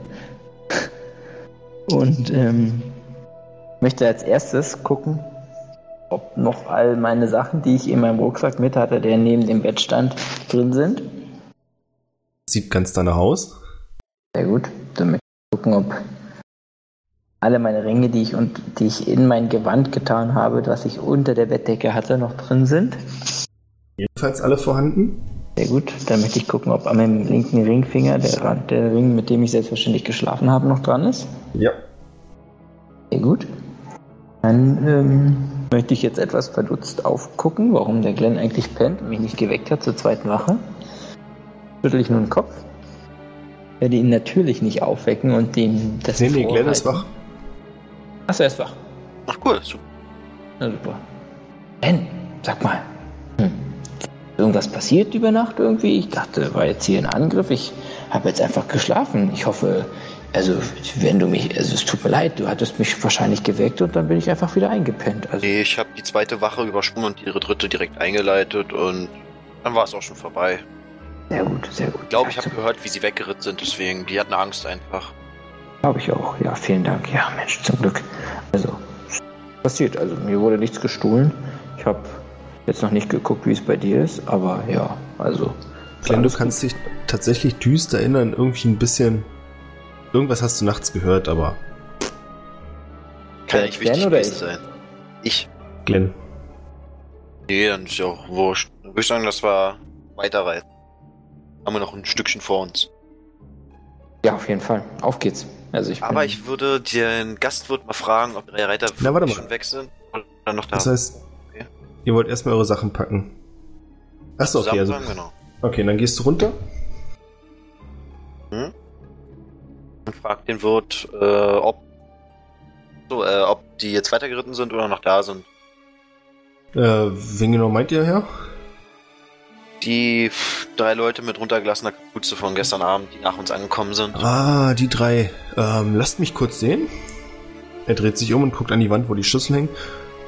Und ähm, möchte als erstes gucken, ob noch all meine Sachen, die ich in meinem Rucksack mit hatte, der neben dem Bett stand, drin sind. Sieht ganz danach aus. Sehr gut. Dann möchte ich gucken, ob alle meine Ringe, die ich, und, die ich in mein Gewand getan habe, was ich unter der Bettdecke hatte, noch drin sind. Jedenfalls alle vorhanden. Sehr gut. Dann möchte ich gucken, ob an meinem linken Ringfinger der, der Ring, mit dem ich selbstverständlich geschlafen habe, noch dran ist. Ja. Sehr gut. Dann ähm, möchte ich jetzt etwas verdutzt aufgucken, warum der Glenn eigentlich pennt und mich nicht geweckt hat zur zweiten Wache. Schüttel ich nun den Kopf. Werde ihn natürlich nicht aufwecken und dem das Nee, nee, Glenn ist wach. Achso, er ist wach. Ach cool, super. Na super. Glenn, sag mal. Hm. Irgendwas passiert über Nacht irgendwie? Ich dachte, war jetzt hier ein Angriff. Ich habe jetzt einfach geschlafen. Ich hoffe, also wenn du mich, also es tut mir leid, du hattest mich wahrscheinlich geweckt und dann bin ich einfach wieder eingepennt. Also Nee, ich habe die zweite Wache übersprungen und ihre dritte direkt eingeleitet und dann war es auch schon vorbei. sehr gut, sehr gut. Ich glaube, ich habe gehört, wie sie weggeritten sind, deswegen, die hatten Angst einfach. Glaube ich auch. Ja, vielen Dank. Ja, Mensch, zum Glück. Also, passiert. Also, mir wurde nichts gestohlen. Ich habe jetzt noch nicht geguckt, wie es bei dir ist, aber ja, also. Glenn, du kannst dich tatsächlich düster erinnern, irgendwie ein bisschen. Irgendwas hast du nachts gehört, aber. Kann ja nicht wichtig Glenn oder gewesen ich? sein. Ich? Glenn. Nee, dann ist ja auch wurscht. Dann würde ich sagen, das war weiterreiten. Haben wir noch ein Stückchen vor uns. Ja, auf jeden Fall. Auf geht's. Also, ich Aber bin, ich würde den Gastwirt mal fragen, ob drei Reiter Na, warte wirklich mal. schon weg sind oder noch da Das heißt, Okay. ihr wollt erstmal eure Sachen packen. Achso, okay, also. genau. Okay, dann gehst du runter. Hm? Und fragt den Wirt, äh, ob so, äh, ob die jetzt weitergeritten sind oder noch da sind. Äh, wen genau meint ihr, Herr? Die drei Leute mit runtergelassener Kapuze von gestern Abend, die nach uns angekommen sind. Ah, die drei. Ähm, lasst mich kurz sehen. Er dreht sich um und guckt an die Wand, wo die Schlüssel hängen.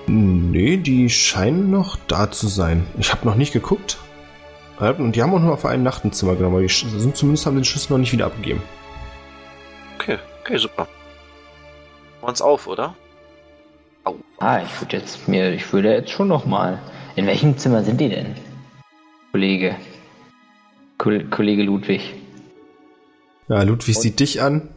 Nee, die scheinen noch da zu sein. Ich habe noch nicht geguckt. Und die haben auch nur auf einen Nacht ein Zimmer genommen, aber die sind zumindest haben den Schlüssel noch nicht wieder abgegeben. Okay, super. Machen wir uns auf, oder? Au. ah, ich würde jetzt mir, ich würde jetzt schon noch mal. In welchem Zimmer sind die denn? Kollege. Kol Kollege Ludwig. Ja, Ludwig sieht dich an.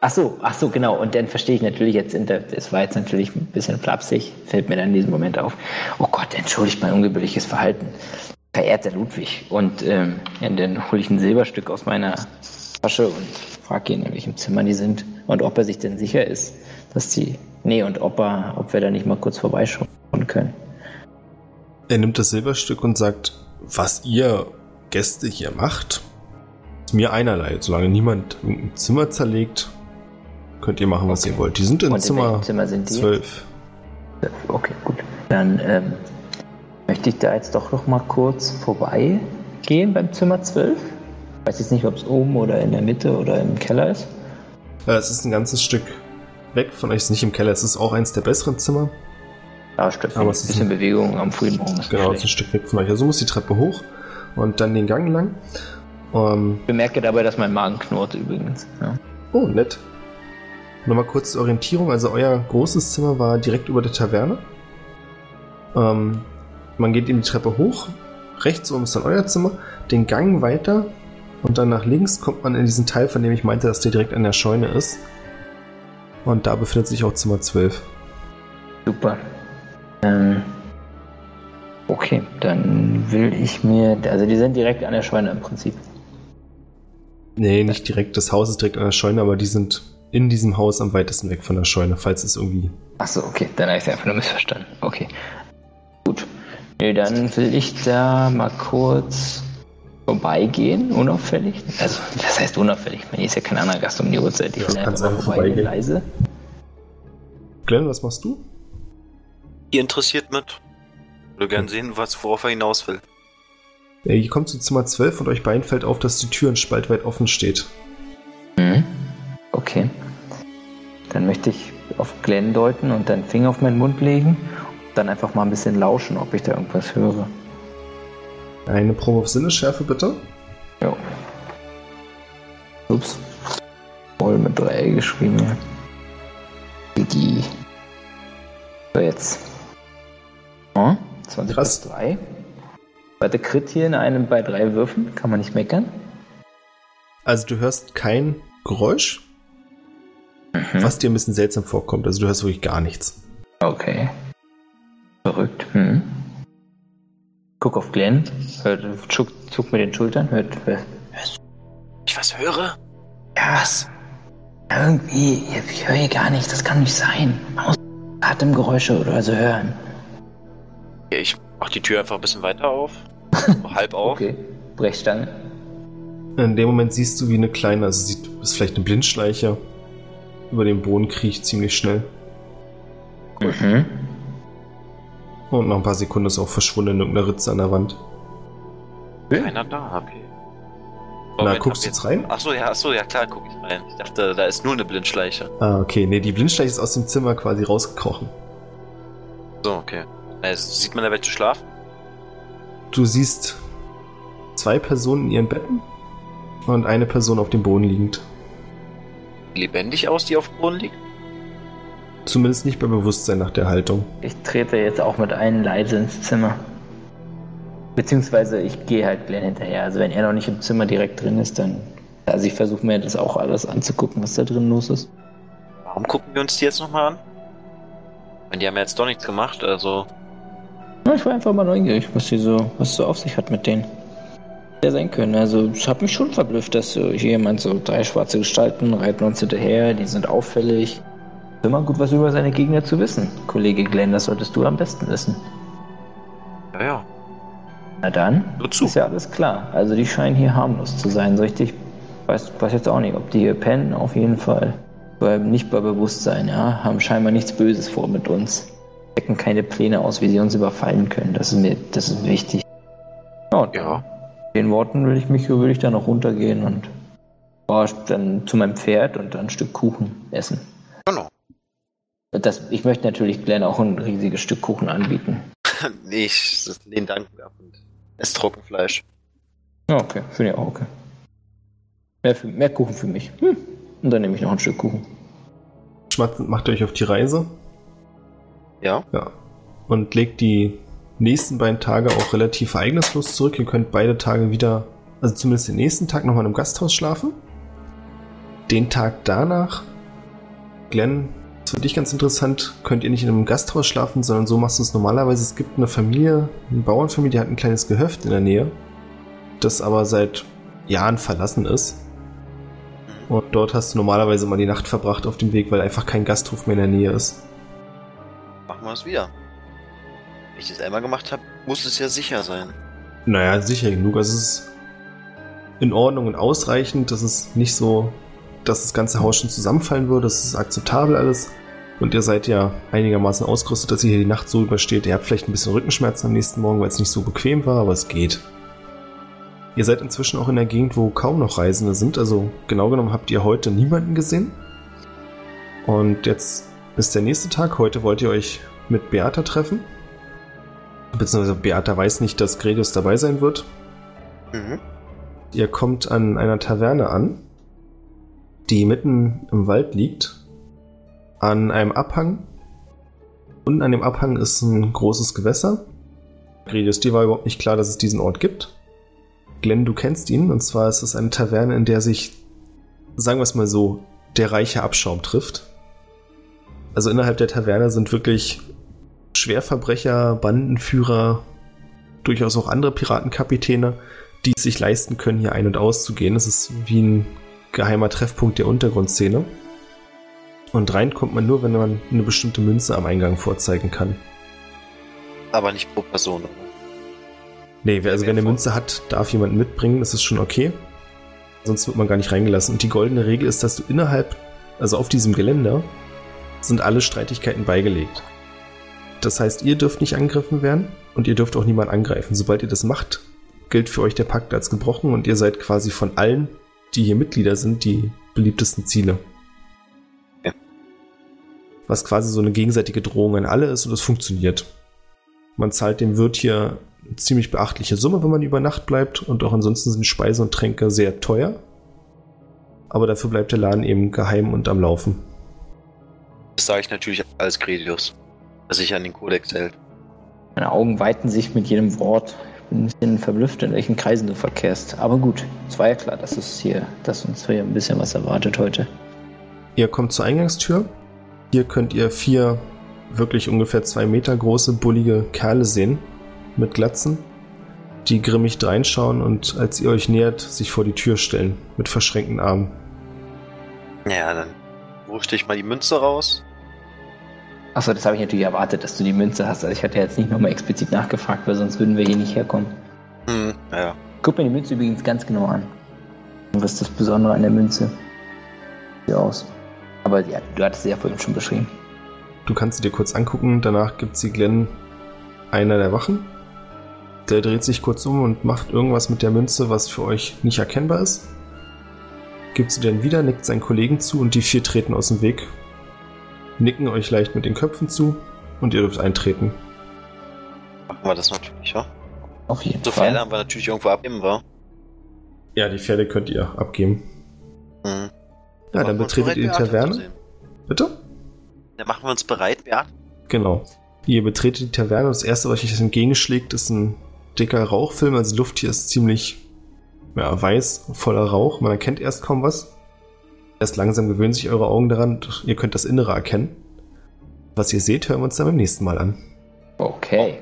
Ach so, ach so, genau. Und dann verstehe ich natürlich jetzt, es war jetzt natürlich ein bisschen flapsig, fällt mir dann in diesem Moment auf. Oh Gott, entschuldigt mein ungebührliches Verhalten. Verehrter Ludwig. Und ähm, ja, dann hole ich ein Silberstück aus meiner Tasche und frage ihn, in welchem Zimmer die sind und ob er sich denn sicher ist, dass die. Nee, und ob er, ob wir da nicht mal kurz vorbeischauen können. Er nimmt das Silberstück und sagt, was ihr Gäste hier macht, ist mir einerlei. Solange niemand ein Zimmer zerlegt, könnt ihr machen, was Okay. ihr wollt. Die sind in Zimmer, Zimmer sind die? 12. Okay, gut. Dann ähm, möchte ich da jetzt doch noch mal kurz vorbeigehen beim Zimmer 12. Weiß jetzt nicht, ob es oben oder in der Mitte oder im Keller ist. Äh, Es ist ein ganzes Stück weg von euch, es ist nicht im Keller, es ist auch eins der besseren Zimmer. Da stört Aber ein es ist bisschen ein- Bewegung am frühen Morgen. Genau, es ist ein. Stück weg von euch. Also muss die Treppe hoch und dann den Gang lang. Ähm, Ich bemerke dabei, dass mein Magen knurrt übrigens. Ja. oh, nett. Nochmal kurz zur Orientierung. Also euer großes Zimmer war direkt über der Taverne. Ähm, man geht in die Treppe hoch. Rechts oben ist dann euer Zimmer. Den Gang weiter und dann nach links kommt man in diesen Teil, von dem ich meinte, dass der direkt an der Scheune ist. Und da befindet sich auch Zimmer 12. Super. Ähm, okay, dann will ich mir. Also die sind direkt an der Scheune im Prinzip. Nee, nicht direkt. Das Haus ist direkt an der Scheune, aber die sind in diesem Haus am weitesten weg von der Scheune, falls es irgendwie. Achso, okay, dann habe ich es einfach nur missverstanden. Okay. Gut. Nee, dann will ich da mal kurz vorbeigehen, unauffällig. Also, das heißt unauffällig? Mir ist ja kein anderer Gast um die Uhrzeit. Ich Ja, kannst einfach vorbeigehen, leise. Glenn, was machst du? Ihr interessiert mit? Ich würde gern sehen, was, worauf er hinaus will. Ja, ihr kommt zu Zimmer 12 und euch beiden fällt auf, dass die Tür ein Spalt weit offen steht. Mhm. Okay. Dann möchte ich auf Glenn deuten und dann Finger auf meinen Mund legen und dann einfach mal ein bisschen lauschen, ob ich da irgendwas höre. Eine Probe auf Sinnesschärfe, bitte. Jo. Ups. Voll mit 3 geschrieben, ja. Digi. So, jetzt. Oh, 20 Krass. plus 3. Warte, Crit hier in einem bei drei Würfen. Kann man nicht meckern. Also du hörst kein Geräusch, Mhm. was dir ein bisschen seltsam vorkommt. Also du hörst wirklich gar nichts. Okay. Verrückt. Hm. Guck auf Glenn. Hört, zuck, zuck mit den Schultern. Hört, hört. Ich was höre? Ja, Was? irgendwie. Ich höre hier gar nichts. Das kann nicht sein. Man muss Atemgeräusche oder so hören. Ja, ich mach die Tür einfach ein bisschen weiter auf. Halb auf. Okay. Brechstange. In dem Moment siehst du, wie eine kleine, also sieht, ist vielleicht eine Blindschleiche, über den Boden kriecht ziemlich schnell. Mhm. Und nach ein paar Sekunden ist auch verschwunden in irgendeiner Ritze an der Wand. Keiner da, okay. Na, guckst du jetzt rein? Achso, ja, achso, ja klar, guck ich rein. Ich dachte, da ist nur eine Blindschleiche. Ah, okay. Nee, die Blindschleiche ist aus dem Zimmer quasi rausgekrochen. So, okay. Also, sieht man da welche schlafen? Du siehst zwei Personen in ihren Betten und eine Person auf dem Boden liegend. Lebendig aus, die auf dem Boden liegt? Zumindest nicht bei Bewusstsein nach der Haltung. Ich trete jetzt auch mit einem leise ins Zimmer. Beziehungsweise ich gehe halt Glenn hinterher. Also wenn er noch nicht im Zimmer direkt drin ist, dann. Also ich versuche mir das auch alles anzugucken, was da drin los ist. Warum gucken wir uns die jetzt nochmal an? Weil die haben ja jetzt doch nichts gemacht, also. Ja, ich war einfach mal neugierig, was sie so, was so auf sich hat mit denen. Ja sein können. Also es hat mich schon verblüfft, dass so hier jemand so drei schwarze Gestalten reiten uns hinterher, die sind auffällig. Immer gut was über seine Gegner zu wissen. Kollege Glenn, das solltest du am besten wissen. Ja, ja. Na dann, Nur zu. ist ja alles klar. Also die scheinen hier harmlos zu sein. So richtig, weiß, weiß jetzt auch nicht, ob die hier pennen, auf jeden Fall. Weil nicht bei Bewusstsein, ja. Haben scheinbar nichts Böses vor mit uns. Decken keine Pläne aus, wie sie uns überfallen können. Das ist mir, das ist wichtig. Ja, und Ja. den Worten will ich mich, würde ich dann auch runtergehen und oh, dann zu meinem Pferd und dann ein Stück Kuchen essen. Genau. Das, ich möchte natürlich Glenn auch ein riesiges Stück Kuchen anbieten. nee, ich den Dank ab und ess Trockenfleisch. Ja, okay, finde ich auch okay. Mehr, für, mehr Kuchen für mich. Hm. Und dann nehme ich noch ein Stück Kuchen. Schmatzend macht ihr euch auf die Reise. Ja. Ja. Und legt die nächsten beiden Tage auch relativ ereignislos zurück. Ihr könnt beide Tage wieder, also zumindest den nächsten Tag nochmal im Gasthaus schlafen. Den Tag danach Glenn, ist für dich ganz interessant, könnt ihr nicht in einem Gasthaus schlafen, sondern so machst du es normalerweise. Es gibt eine Familie, eine Bauernfamilie, die hat ein kleines Gehöft in der Nähe, das aber seit Jahren verlassen ist. Und dort hast du normalerweise mal die Nacht verbracht auf dem Weg, weil einfach kein Gasthof mehr in der Nähe ist. Machen wir es wieder. Wenn ich das einmal gemacht habe, muss es ja sicher sein. Naja, sicher genug. Also es ist in Ordnung und ausreichend. Das ist nicht so, dass das ganze Haus schon zusammenfallen würde. Das ist akzeptabel alles. Und ihr seid ja einigermaßen ausgerüstet, dass ihr hier die Nacht so übersteht. Ihr habt vielleicht ein bisschen Rückenschmerzen am nächsten Morgen, weil es nicht so bequem war, aber es geht. Ihr seid inzwischen auch in der Gegend, wo kaum noch Reisende sind. Also genau genommen habt ihr heute niemanden gesehen. Und jetzt ist der nächste Tag. Heute wollt ihr euch mit Beata treffen. Beziehungsweise Beata weiß nicht, dass Gredius dabei sein wird. Mhm. Ihr kommt an einer Taverne an, die mitten im Wald liegt, an einem Abhang. Unten an dem Abhang ist ein großes Gewässer. Gredius, dir war überhaupt nicht klar, dass es diesen Ort gibt. Glenn, du kennst ihn, und zwar ist es eine Taverne, in der sich, sagen wir es mal so, der reiche Abschaum trifft. Also innerhalb der Taverne sind wirklich Schwerverbrecher, Bandenführer, durchaus auch andere Piratenkapitäne, die es sich leisten können, hier ein- und auszugehen. Es ist wie ein geheimer Treffpunkt der Untergrundszene. Und rein kommt man nur, wenn man eine bestimmte Münze am Eingang vorzeigen kann. Aber nicht pro Person, oder? Nee, wer, also wer eine Münze hat, darf jemanden mitbringen, das ist schon okay. Sonst wird man gar nicht reingelassen. Und die goldene Regel ist, dass du innerhalb, also auf diesem Geländer, sind alle Streitigkeiten beigelegt. Das heißt, ihr dürft nicht angegriffen werden und ihr dürft auch niemand angreifen. Sobald ihr das macht, gilt für euch der Pakt als gebrochen und ihr seid quasi von allen, die hier Mitglieder sind, die beliebtesten Ziele. Ja. Was quasi so eine gegenseitige Drohung an alle ist und es funktioniert. Man zahlt dem Wirt hier eine ziemlich beachtliche Summe, wenn man über Nacht bleibt und auch ansonsten sind Speise und Tränke sehr teuer. Aber dafür bleibt der Laden eben geheim und am Laufen. Das sage ich natürlich als Gredius, dass sich an den Kodex hält. Meine Augen weiten sich mit jedem Wort. Ich bin ein bisschen verblüfft, in welchen Kreisen du verkehrst. Aber gut, es war ja klar, dass es hier, dass uns hier ein bisschen was erwartet heute. Ihr kommt zur Eingangstür. Hier könnt ihr vier wirklich ungefähr zwei Meter große, bullige Kerle sehen. Mit Glatzen. Die grimmig reinschauen und als ihr euch nähert, sich vor die Tür stellen. Mit verschränkten Armen. Naja, dann wurschtel ich mal die Münze raus. Achso, das habe ich natürlich erwartet, dass du die Münze hast. Also ich hatte jetzt nicht nochmal explizit nachgefragt, weil sonst würden wir hier nicht herkommen. Hm, naja. Guck mir die Münze übrigens ganz genau an. Und was ist das Besondere an der Münze? Sieht aus. Aber ja, du hattest sie ja vorhin schon beschrieben. Du kannst sie dir kurz angucken. Danach gibt sie Glenn einer der Wachen. Der dreht sich kurz um und macht irgendwas mit der Münze, was für euch nicht erkennbar ist. Gibt sie dann wieder, nickt seinen Kollegen zu und die vier treten aus dem Weg. Nicken euch leicht mit den Köpfen zu und ihr dürft eintreten. Machen wir das natürlich, wa? Auf jeden So Fall. Pferde haben wir natürlich irgendwo abgeben, wa? Ja, die Pferde könnt ihr abgeben. Hm. Ja, dann betretet ihr die Taverne. Bitte? Dann machen wir uns bereit, Beat. Genau. Ihr betretet die Taverne und das erste, was euch entgegenschlägt, ist ein dicker Rauchfilm. Also die Luft hier ist ziemlich ja, weiß, voller Rauch. Man erkennt erst kaum was. Erst langsam gewöhnen sich eure Augen daran ihr könnt das Innere erkennen. Was ihr seht, hören wir uns dann beim nächsten Mal an. Okay.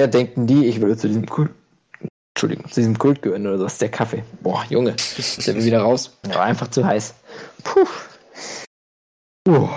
Nachher denken die, ich würde zu diesem Kult, Entschuldigung, zu diesem Kult gehören oder so. Das ist der Kaffee. Boah, Junge, ist der wieder raus. War einfach zu heiß. Puh. Puh.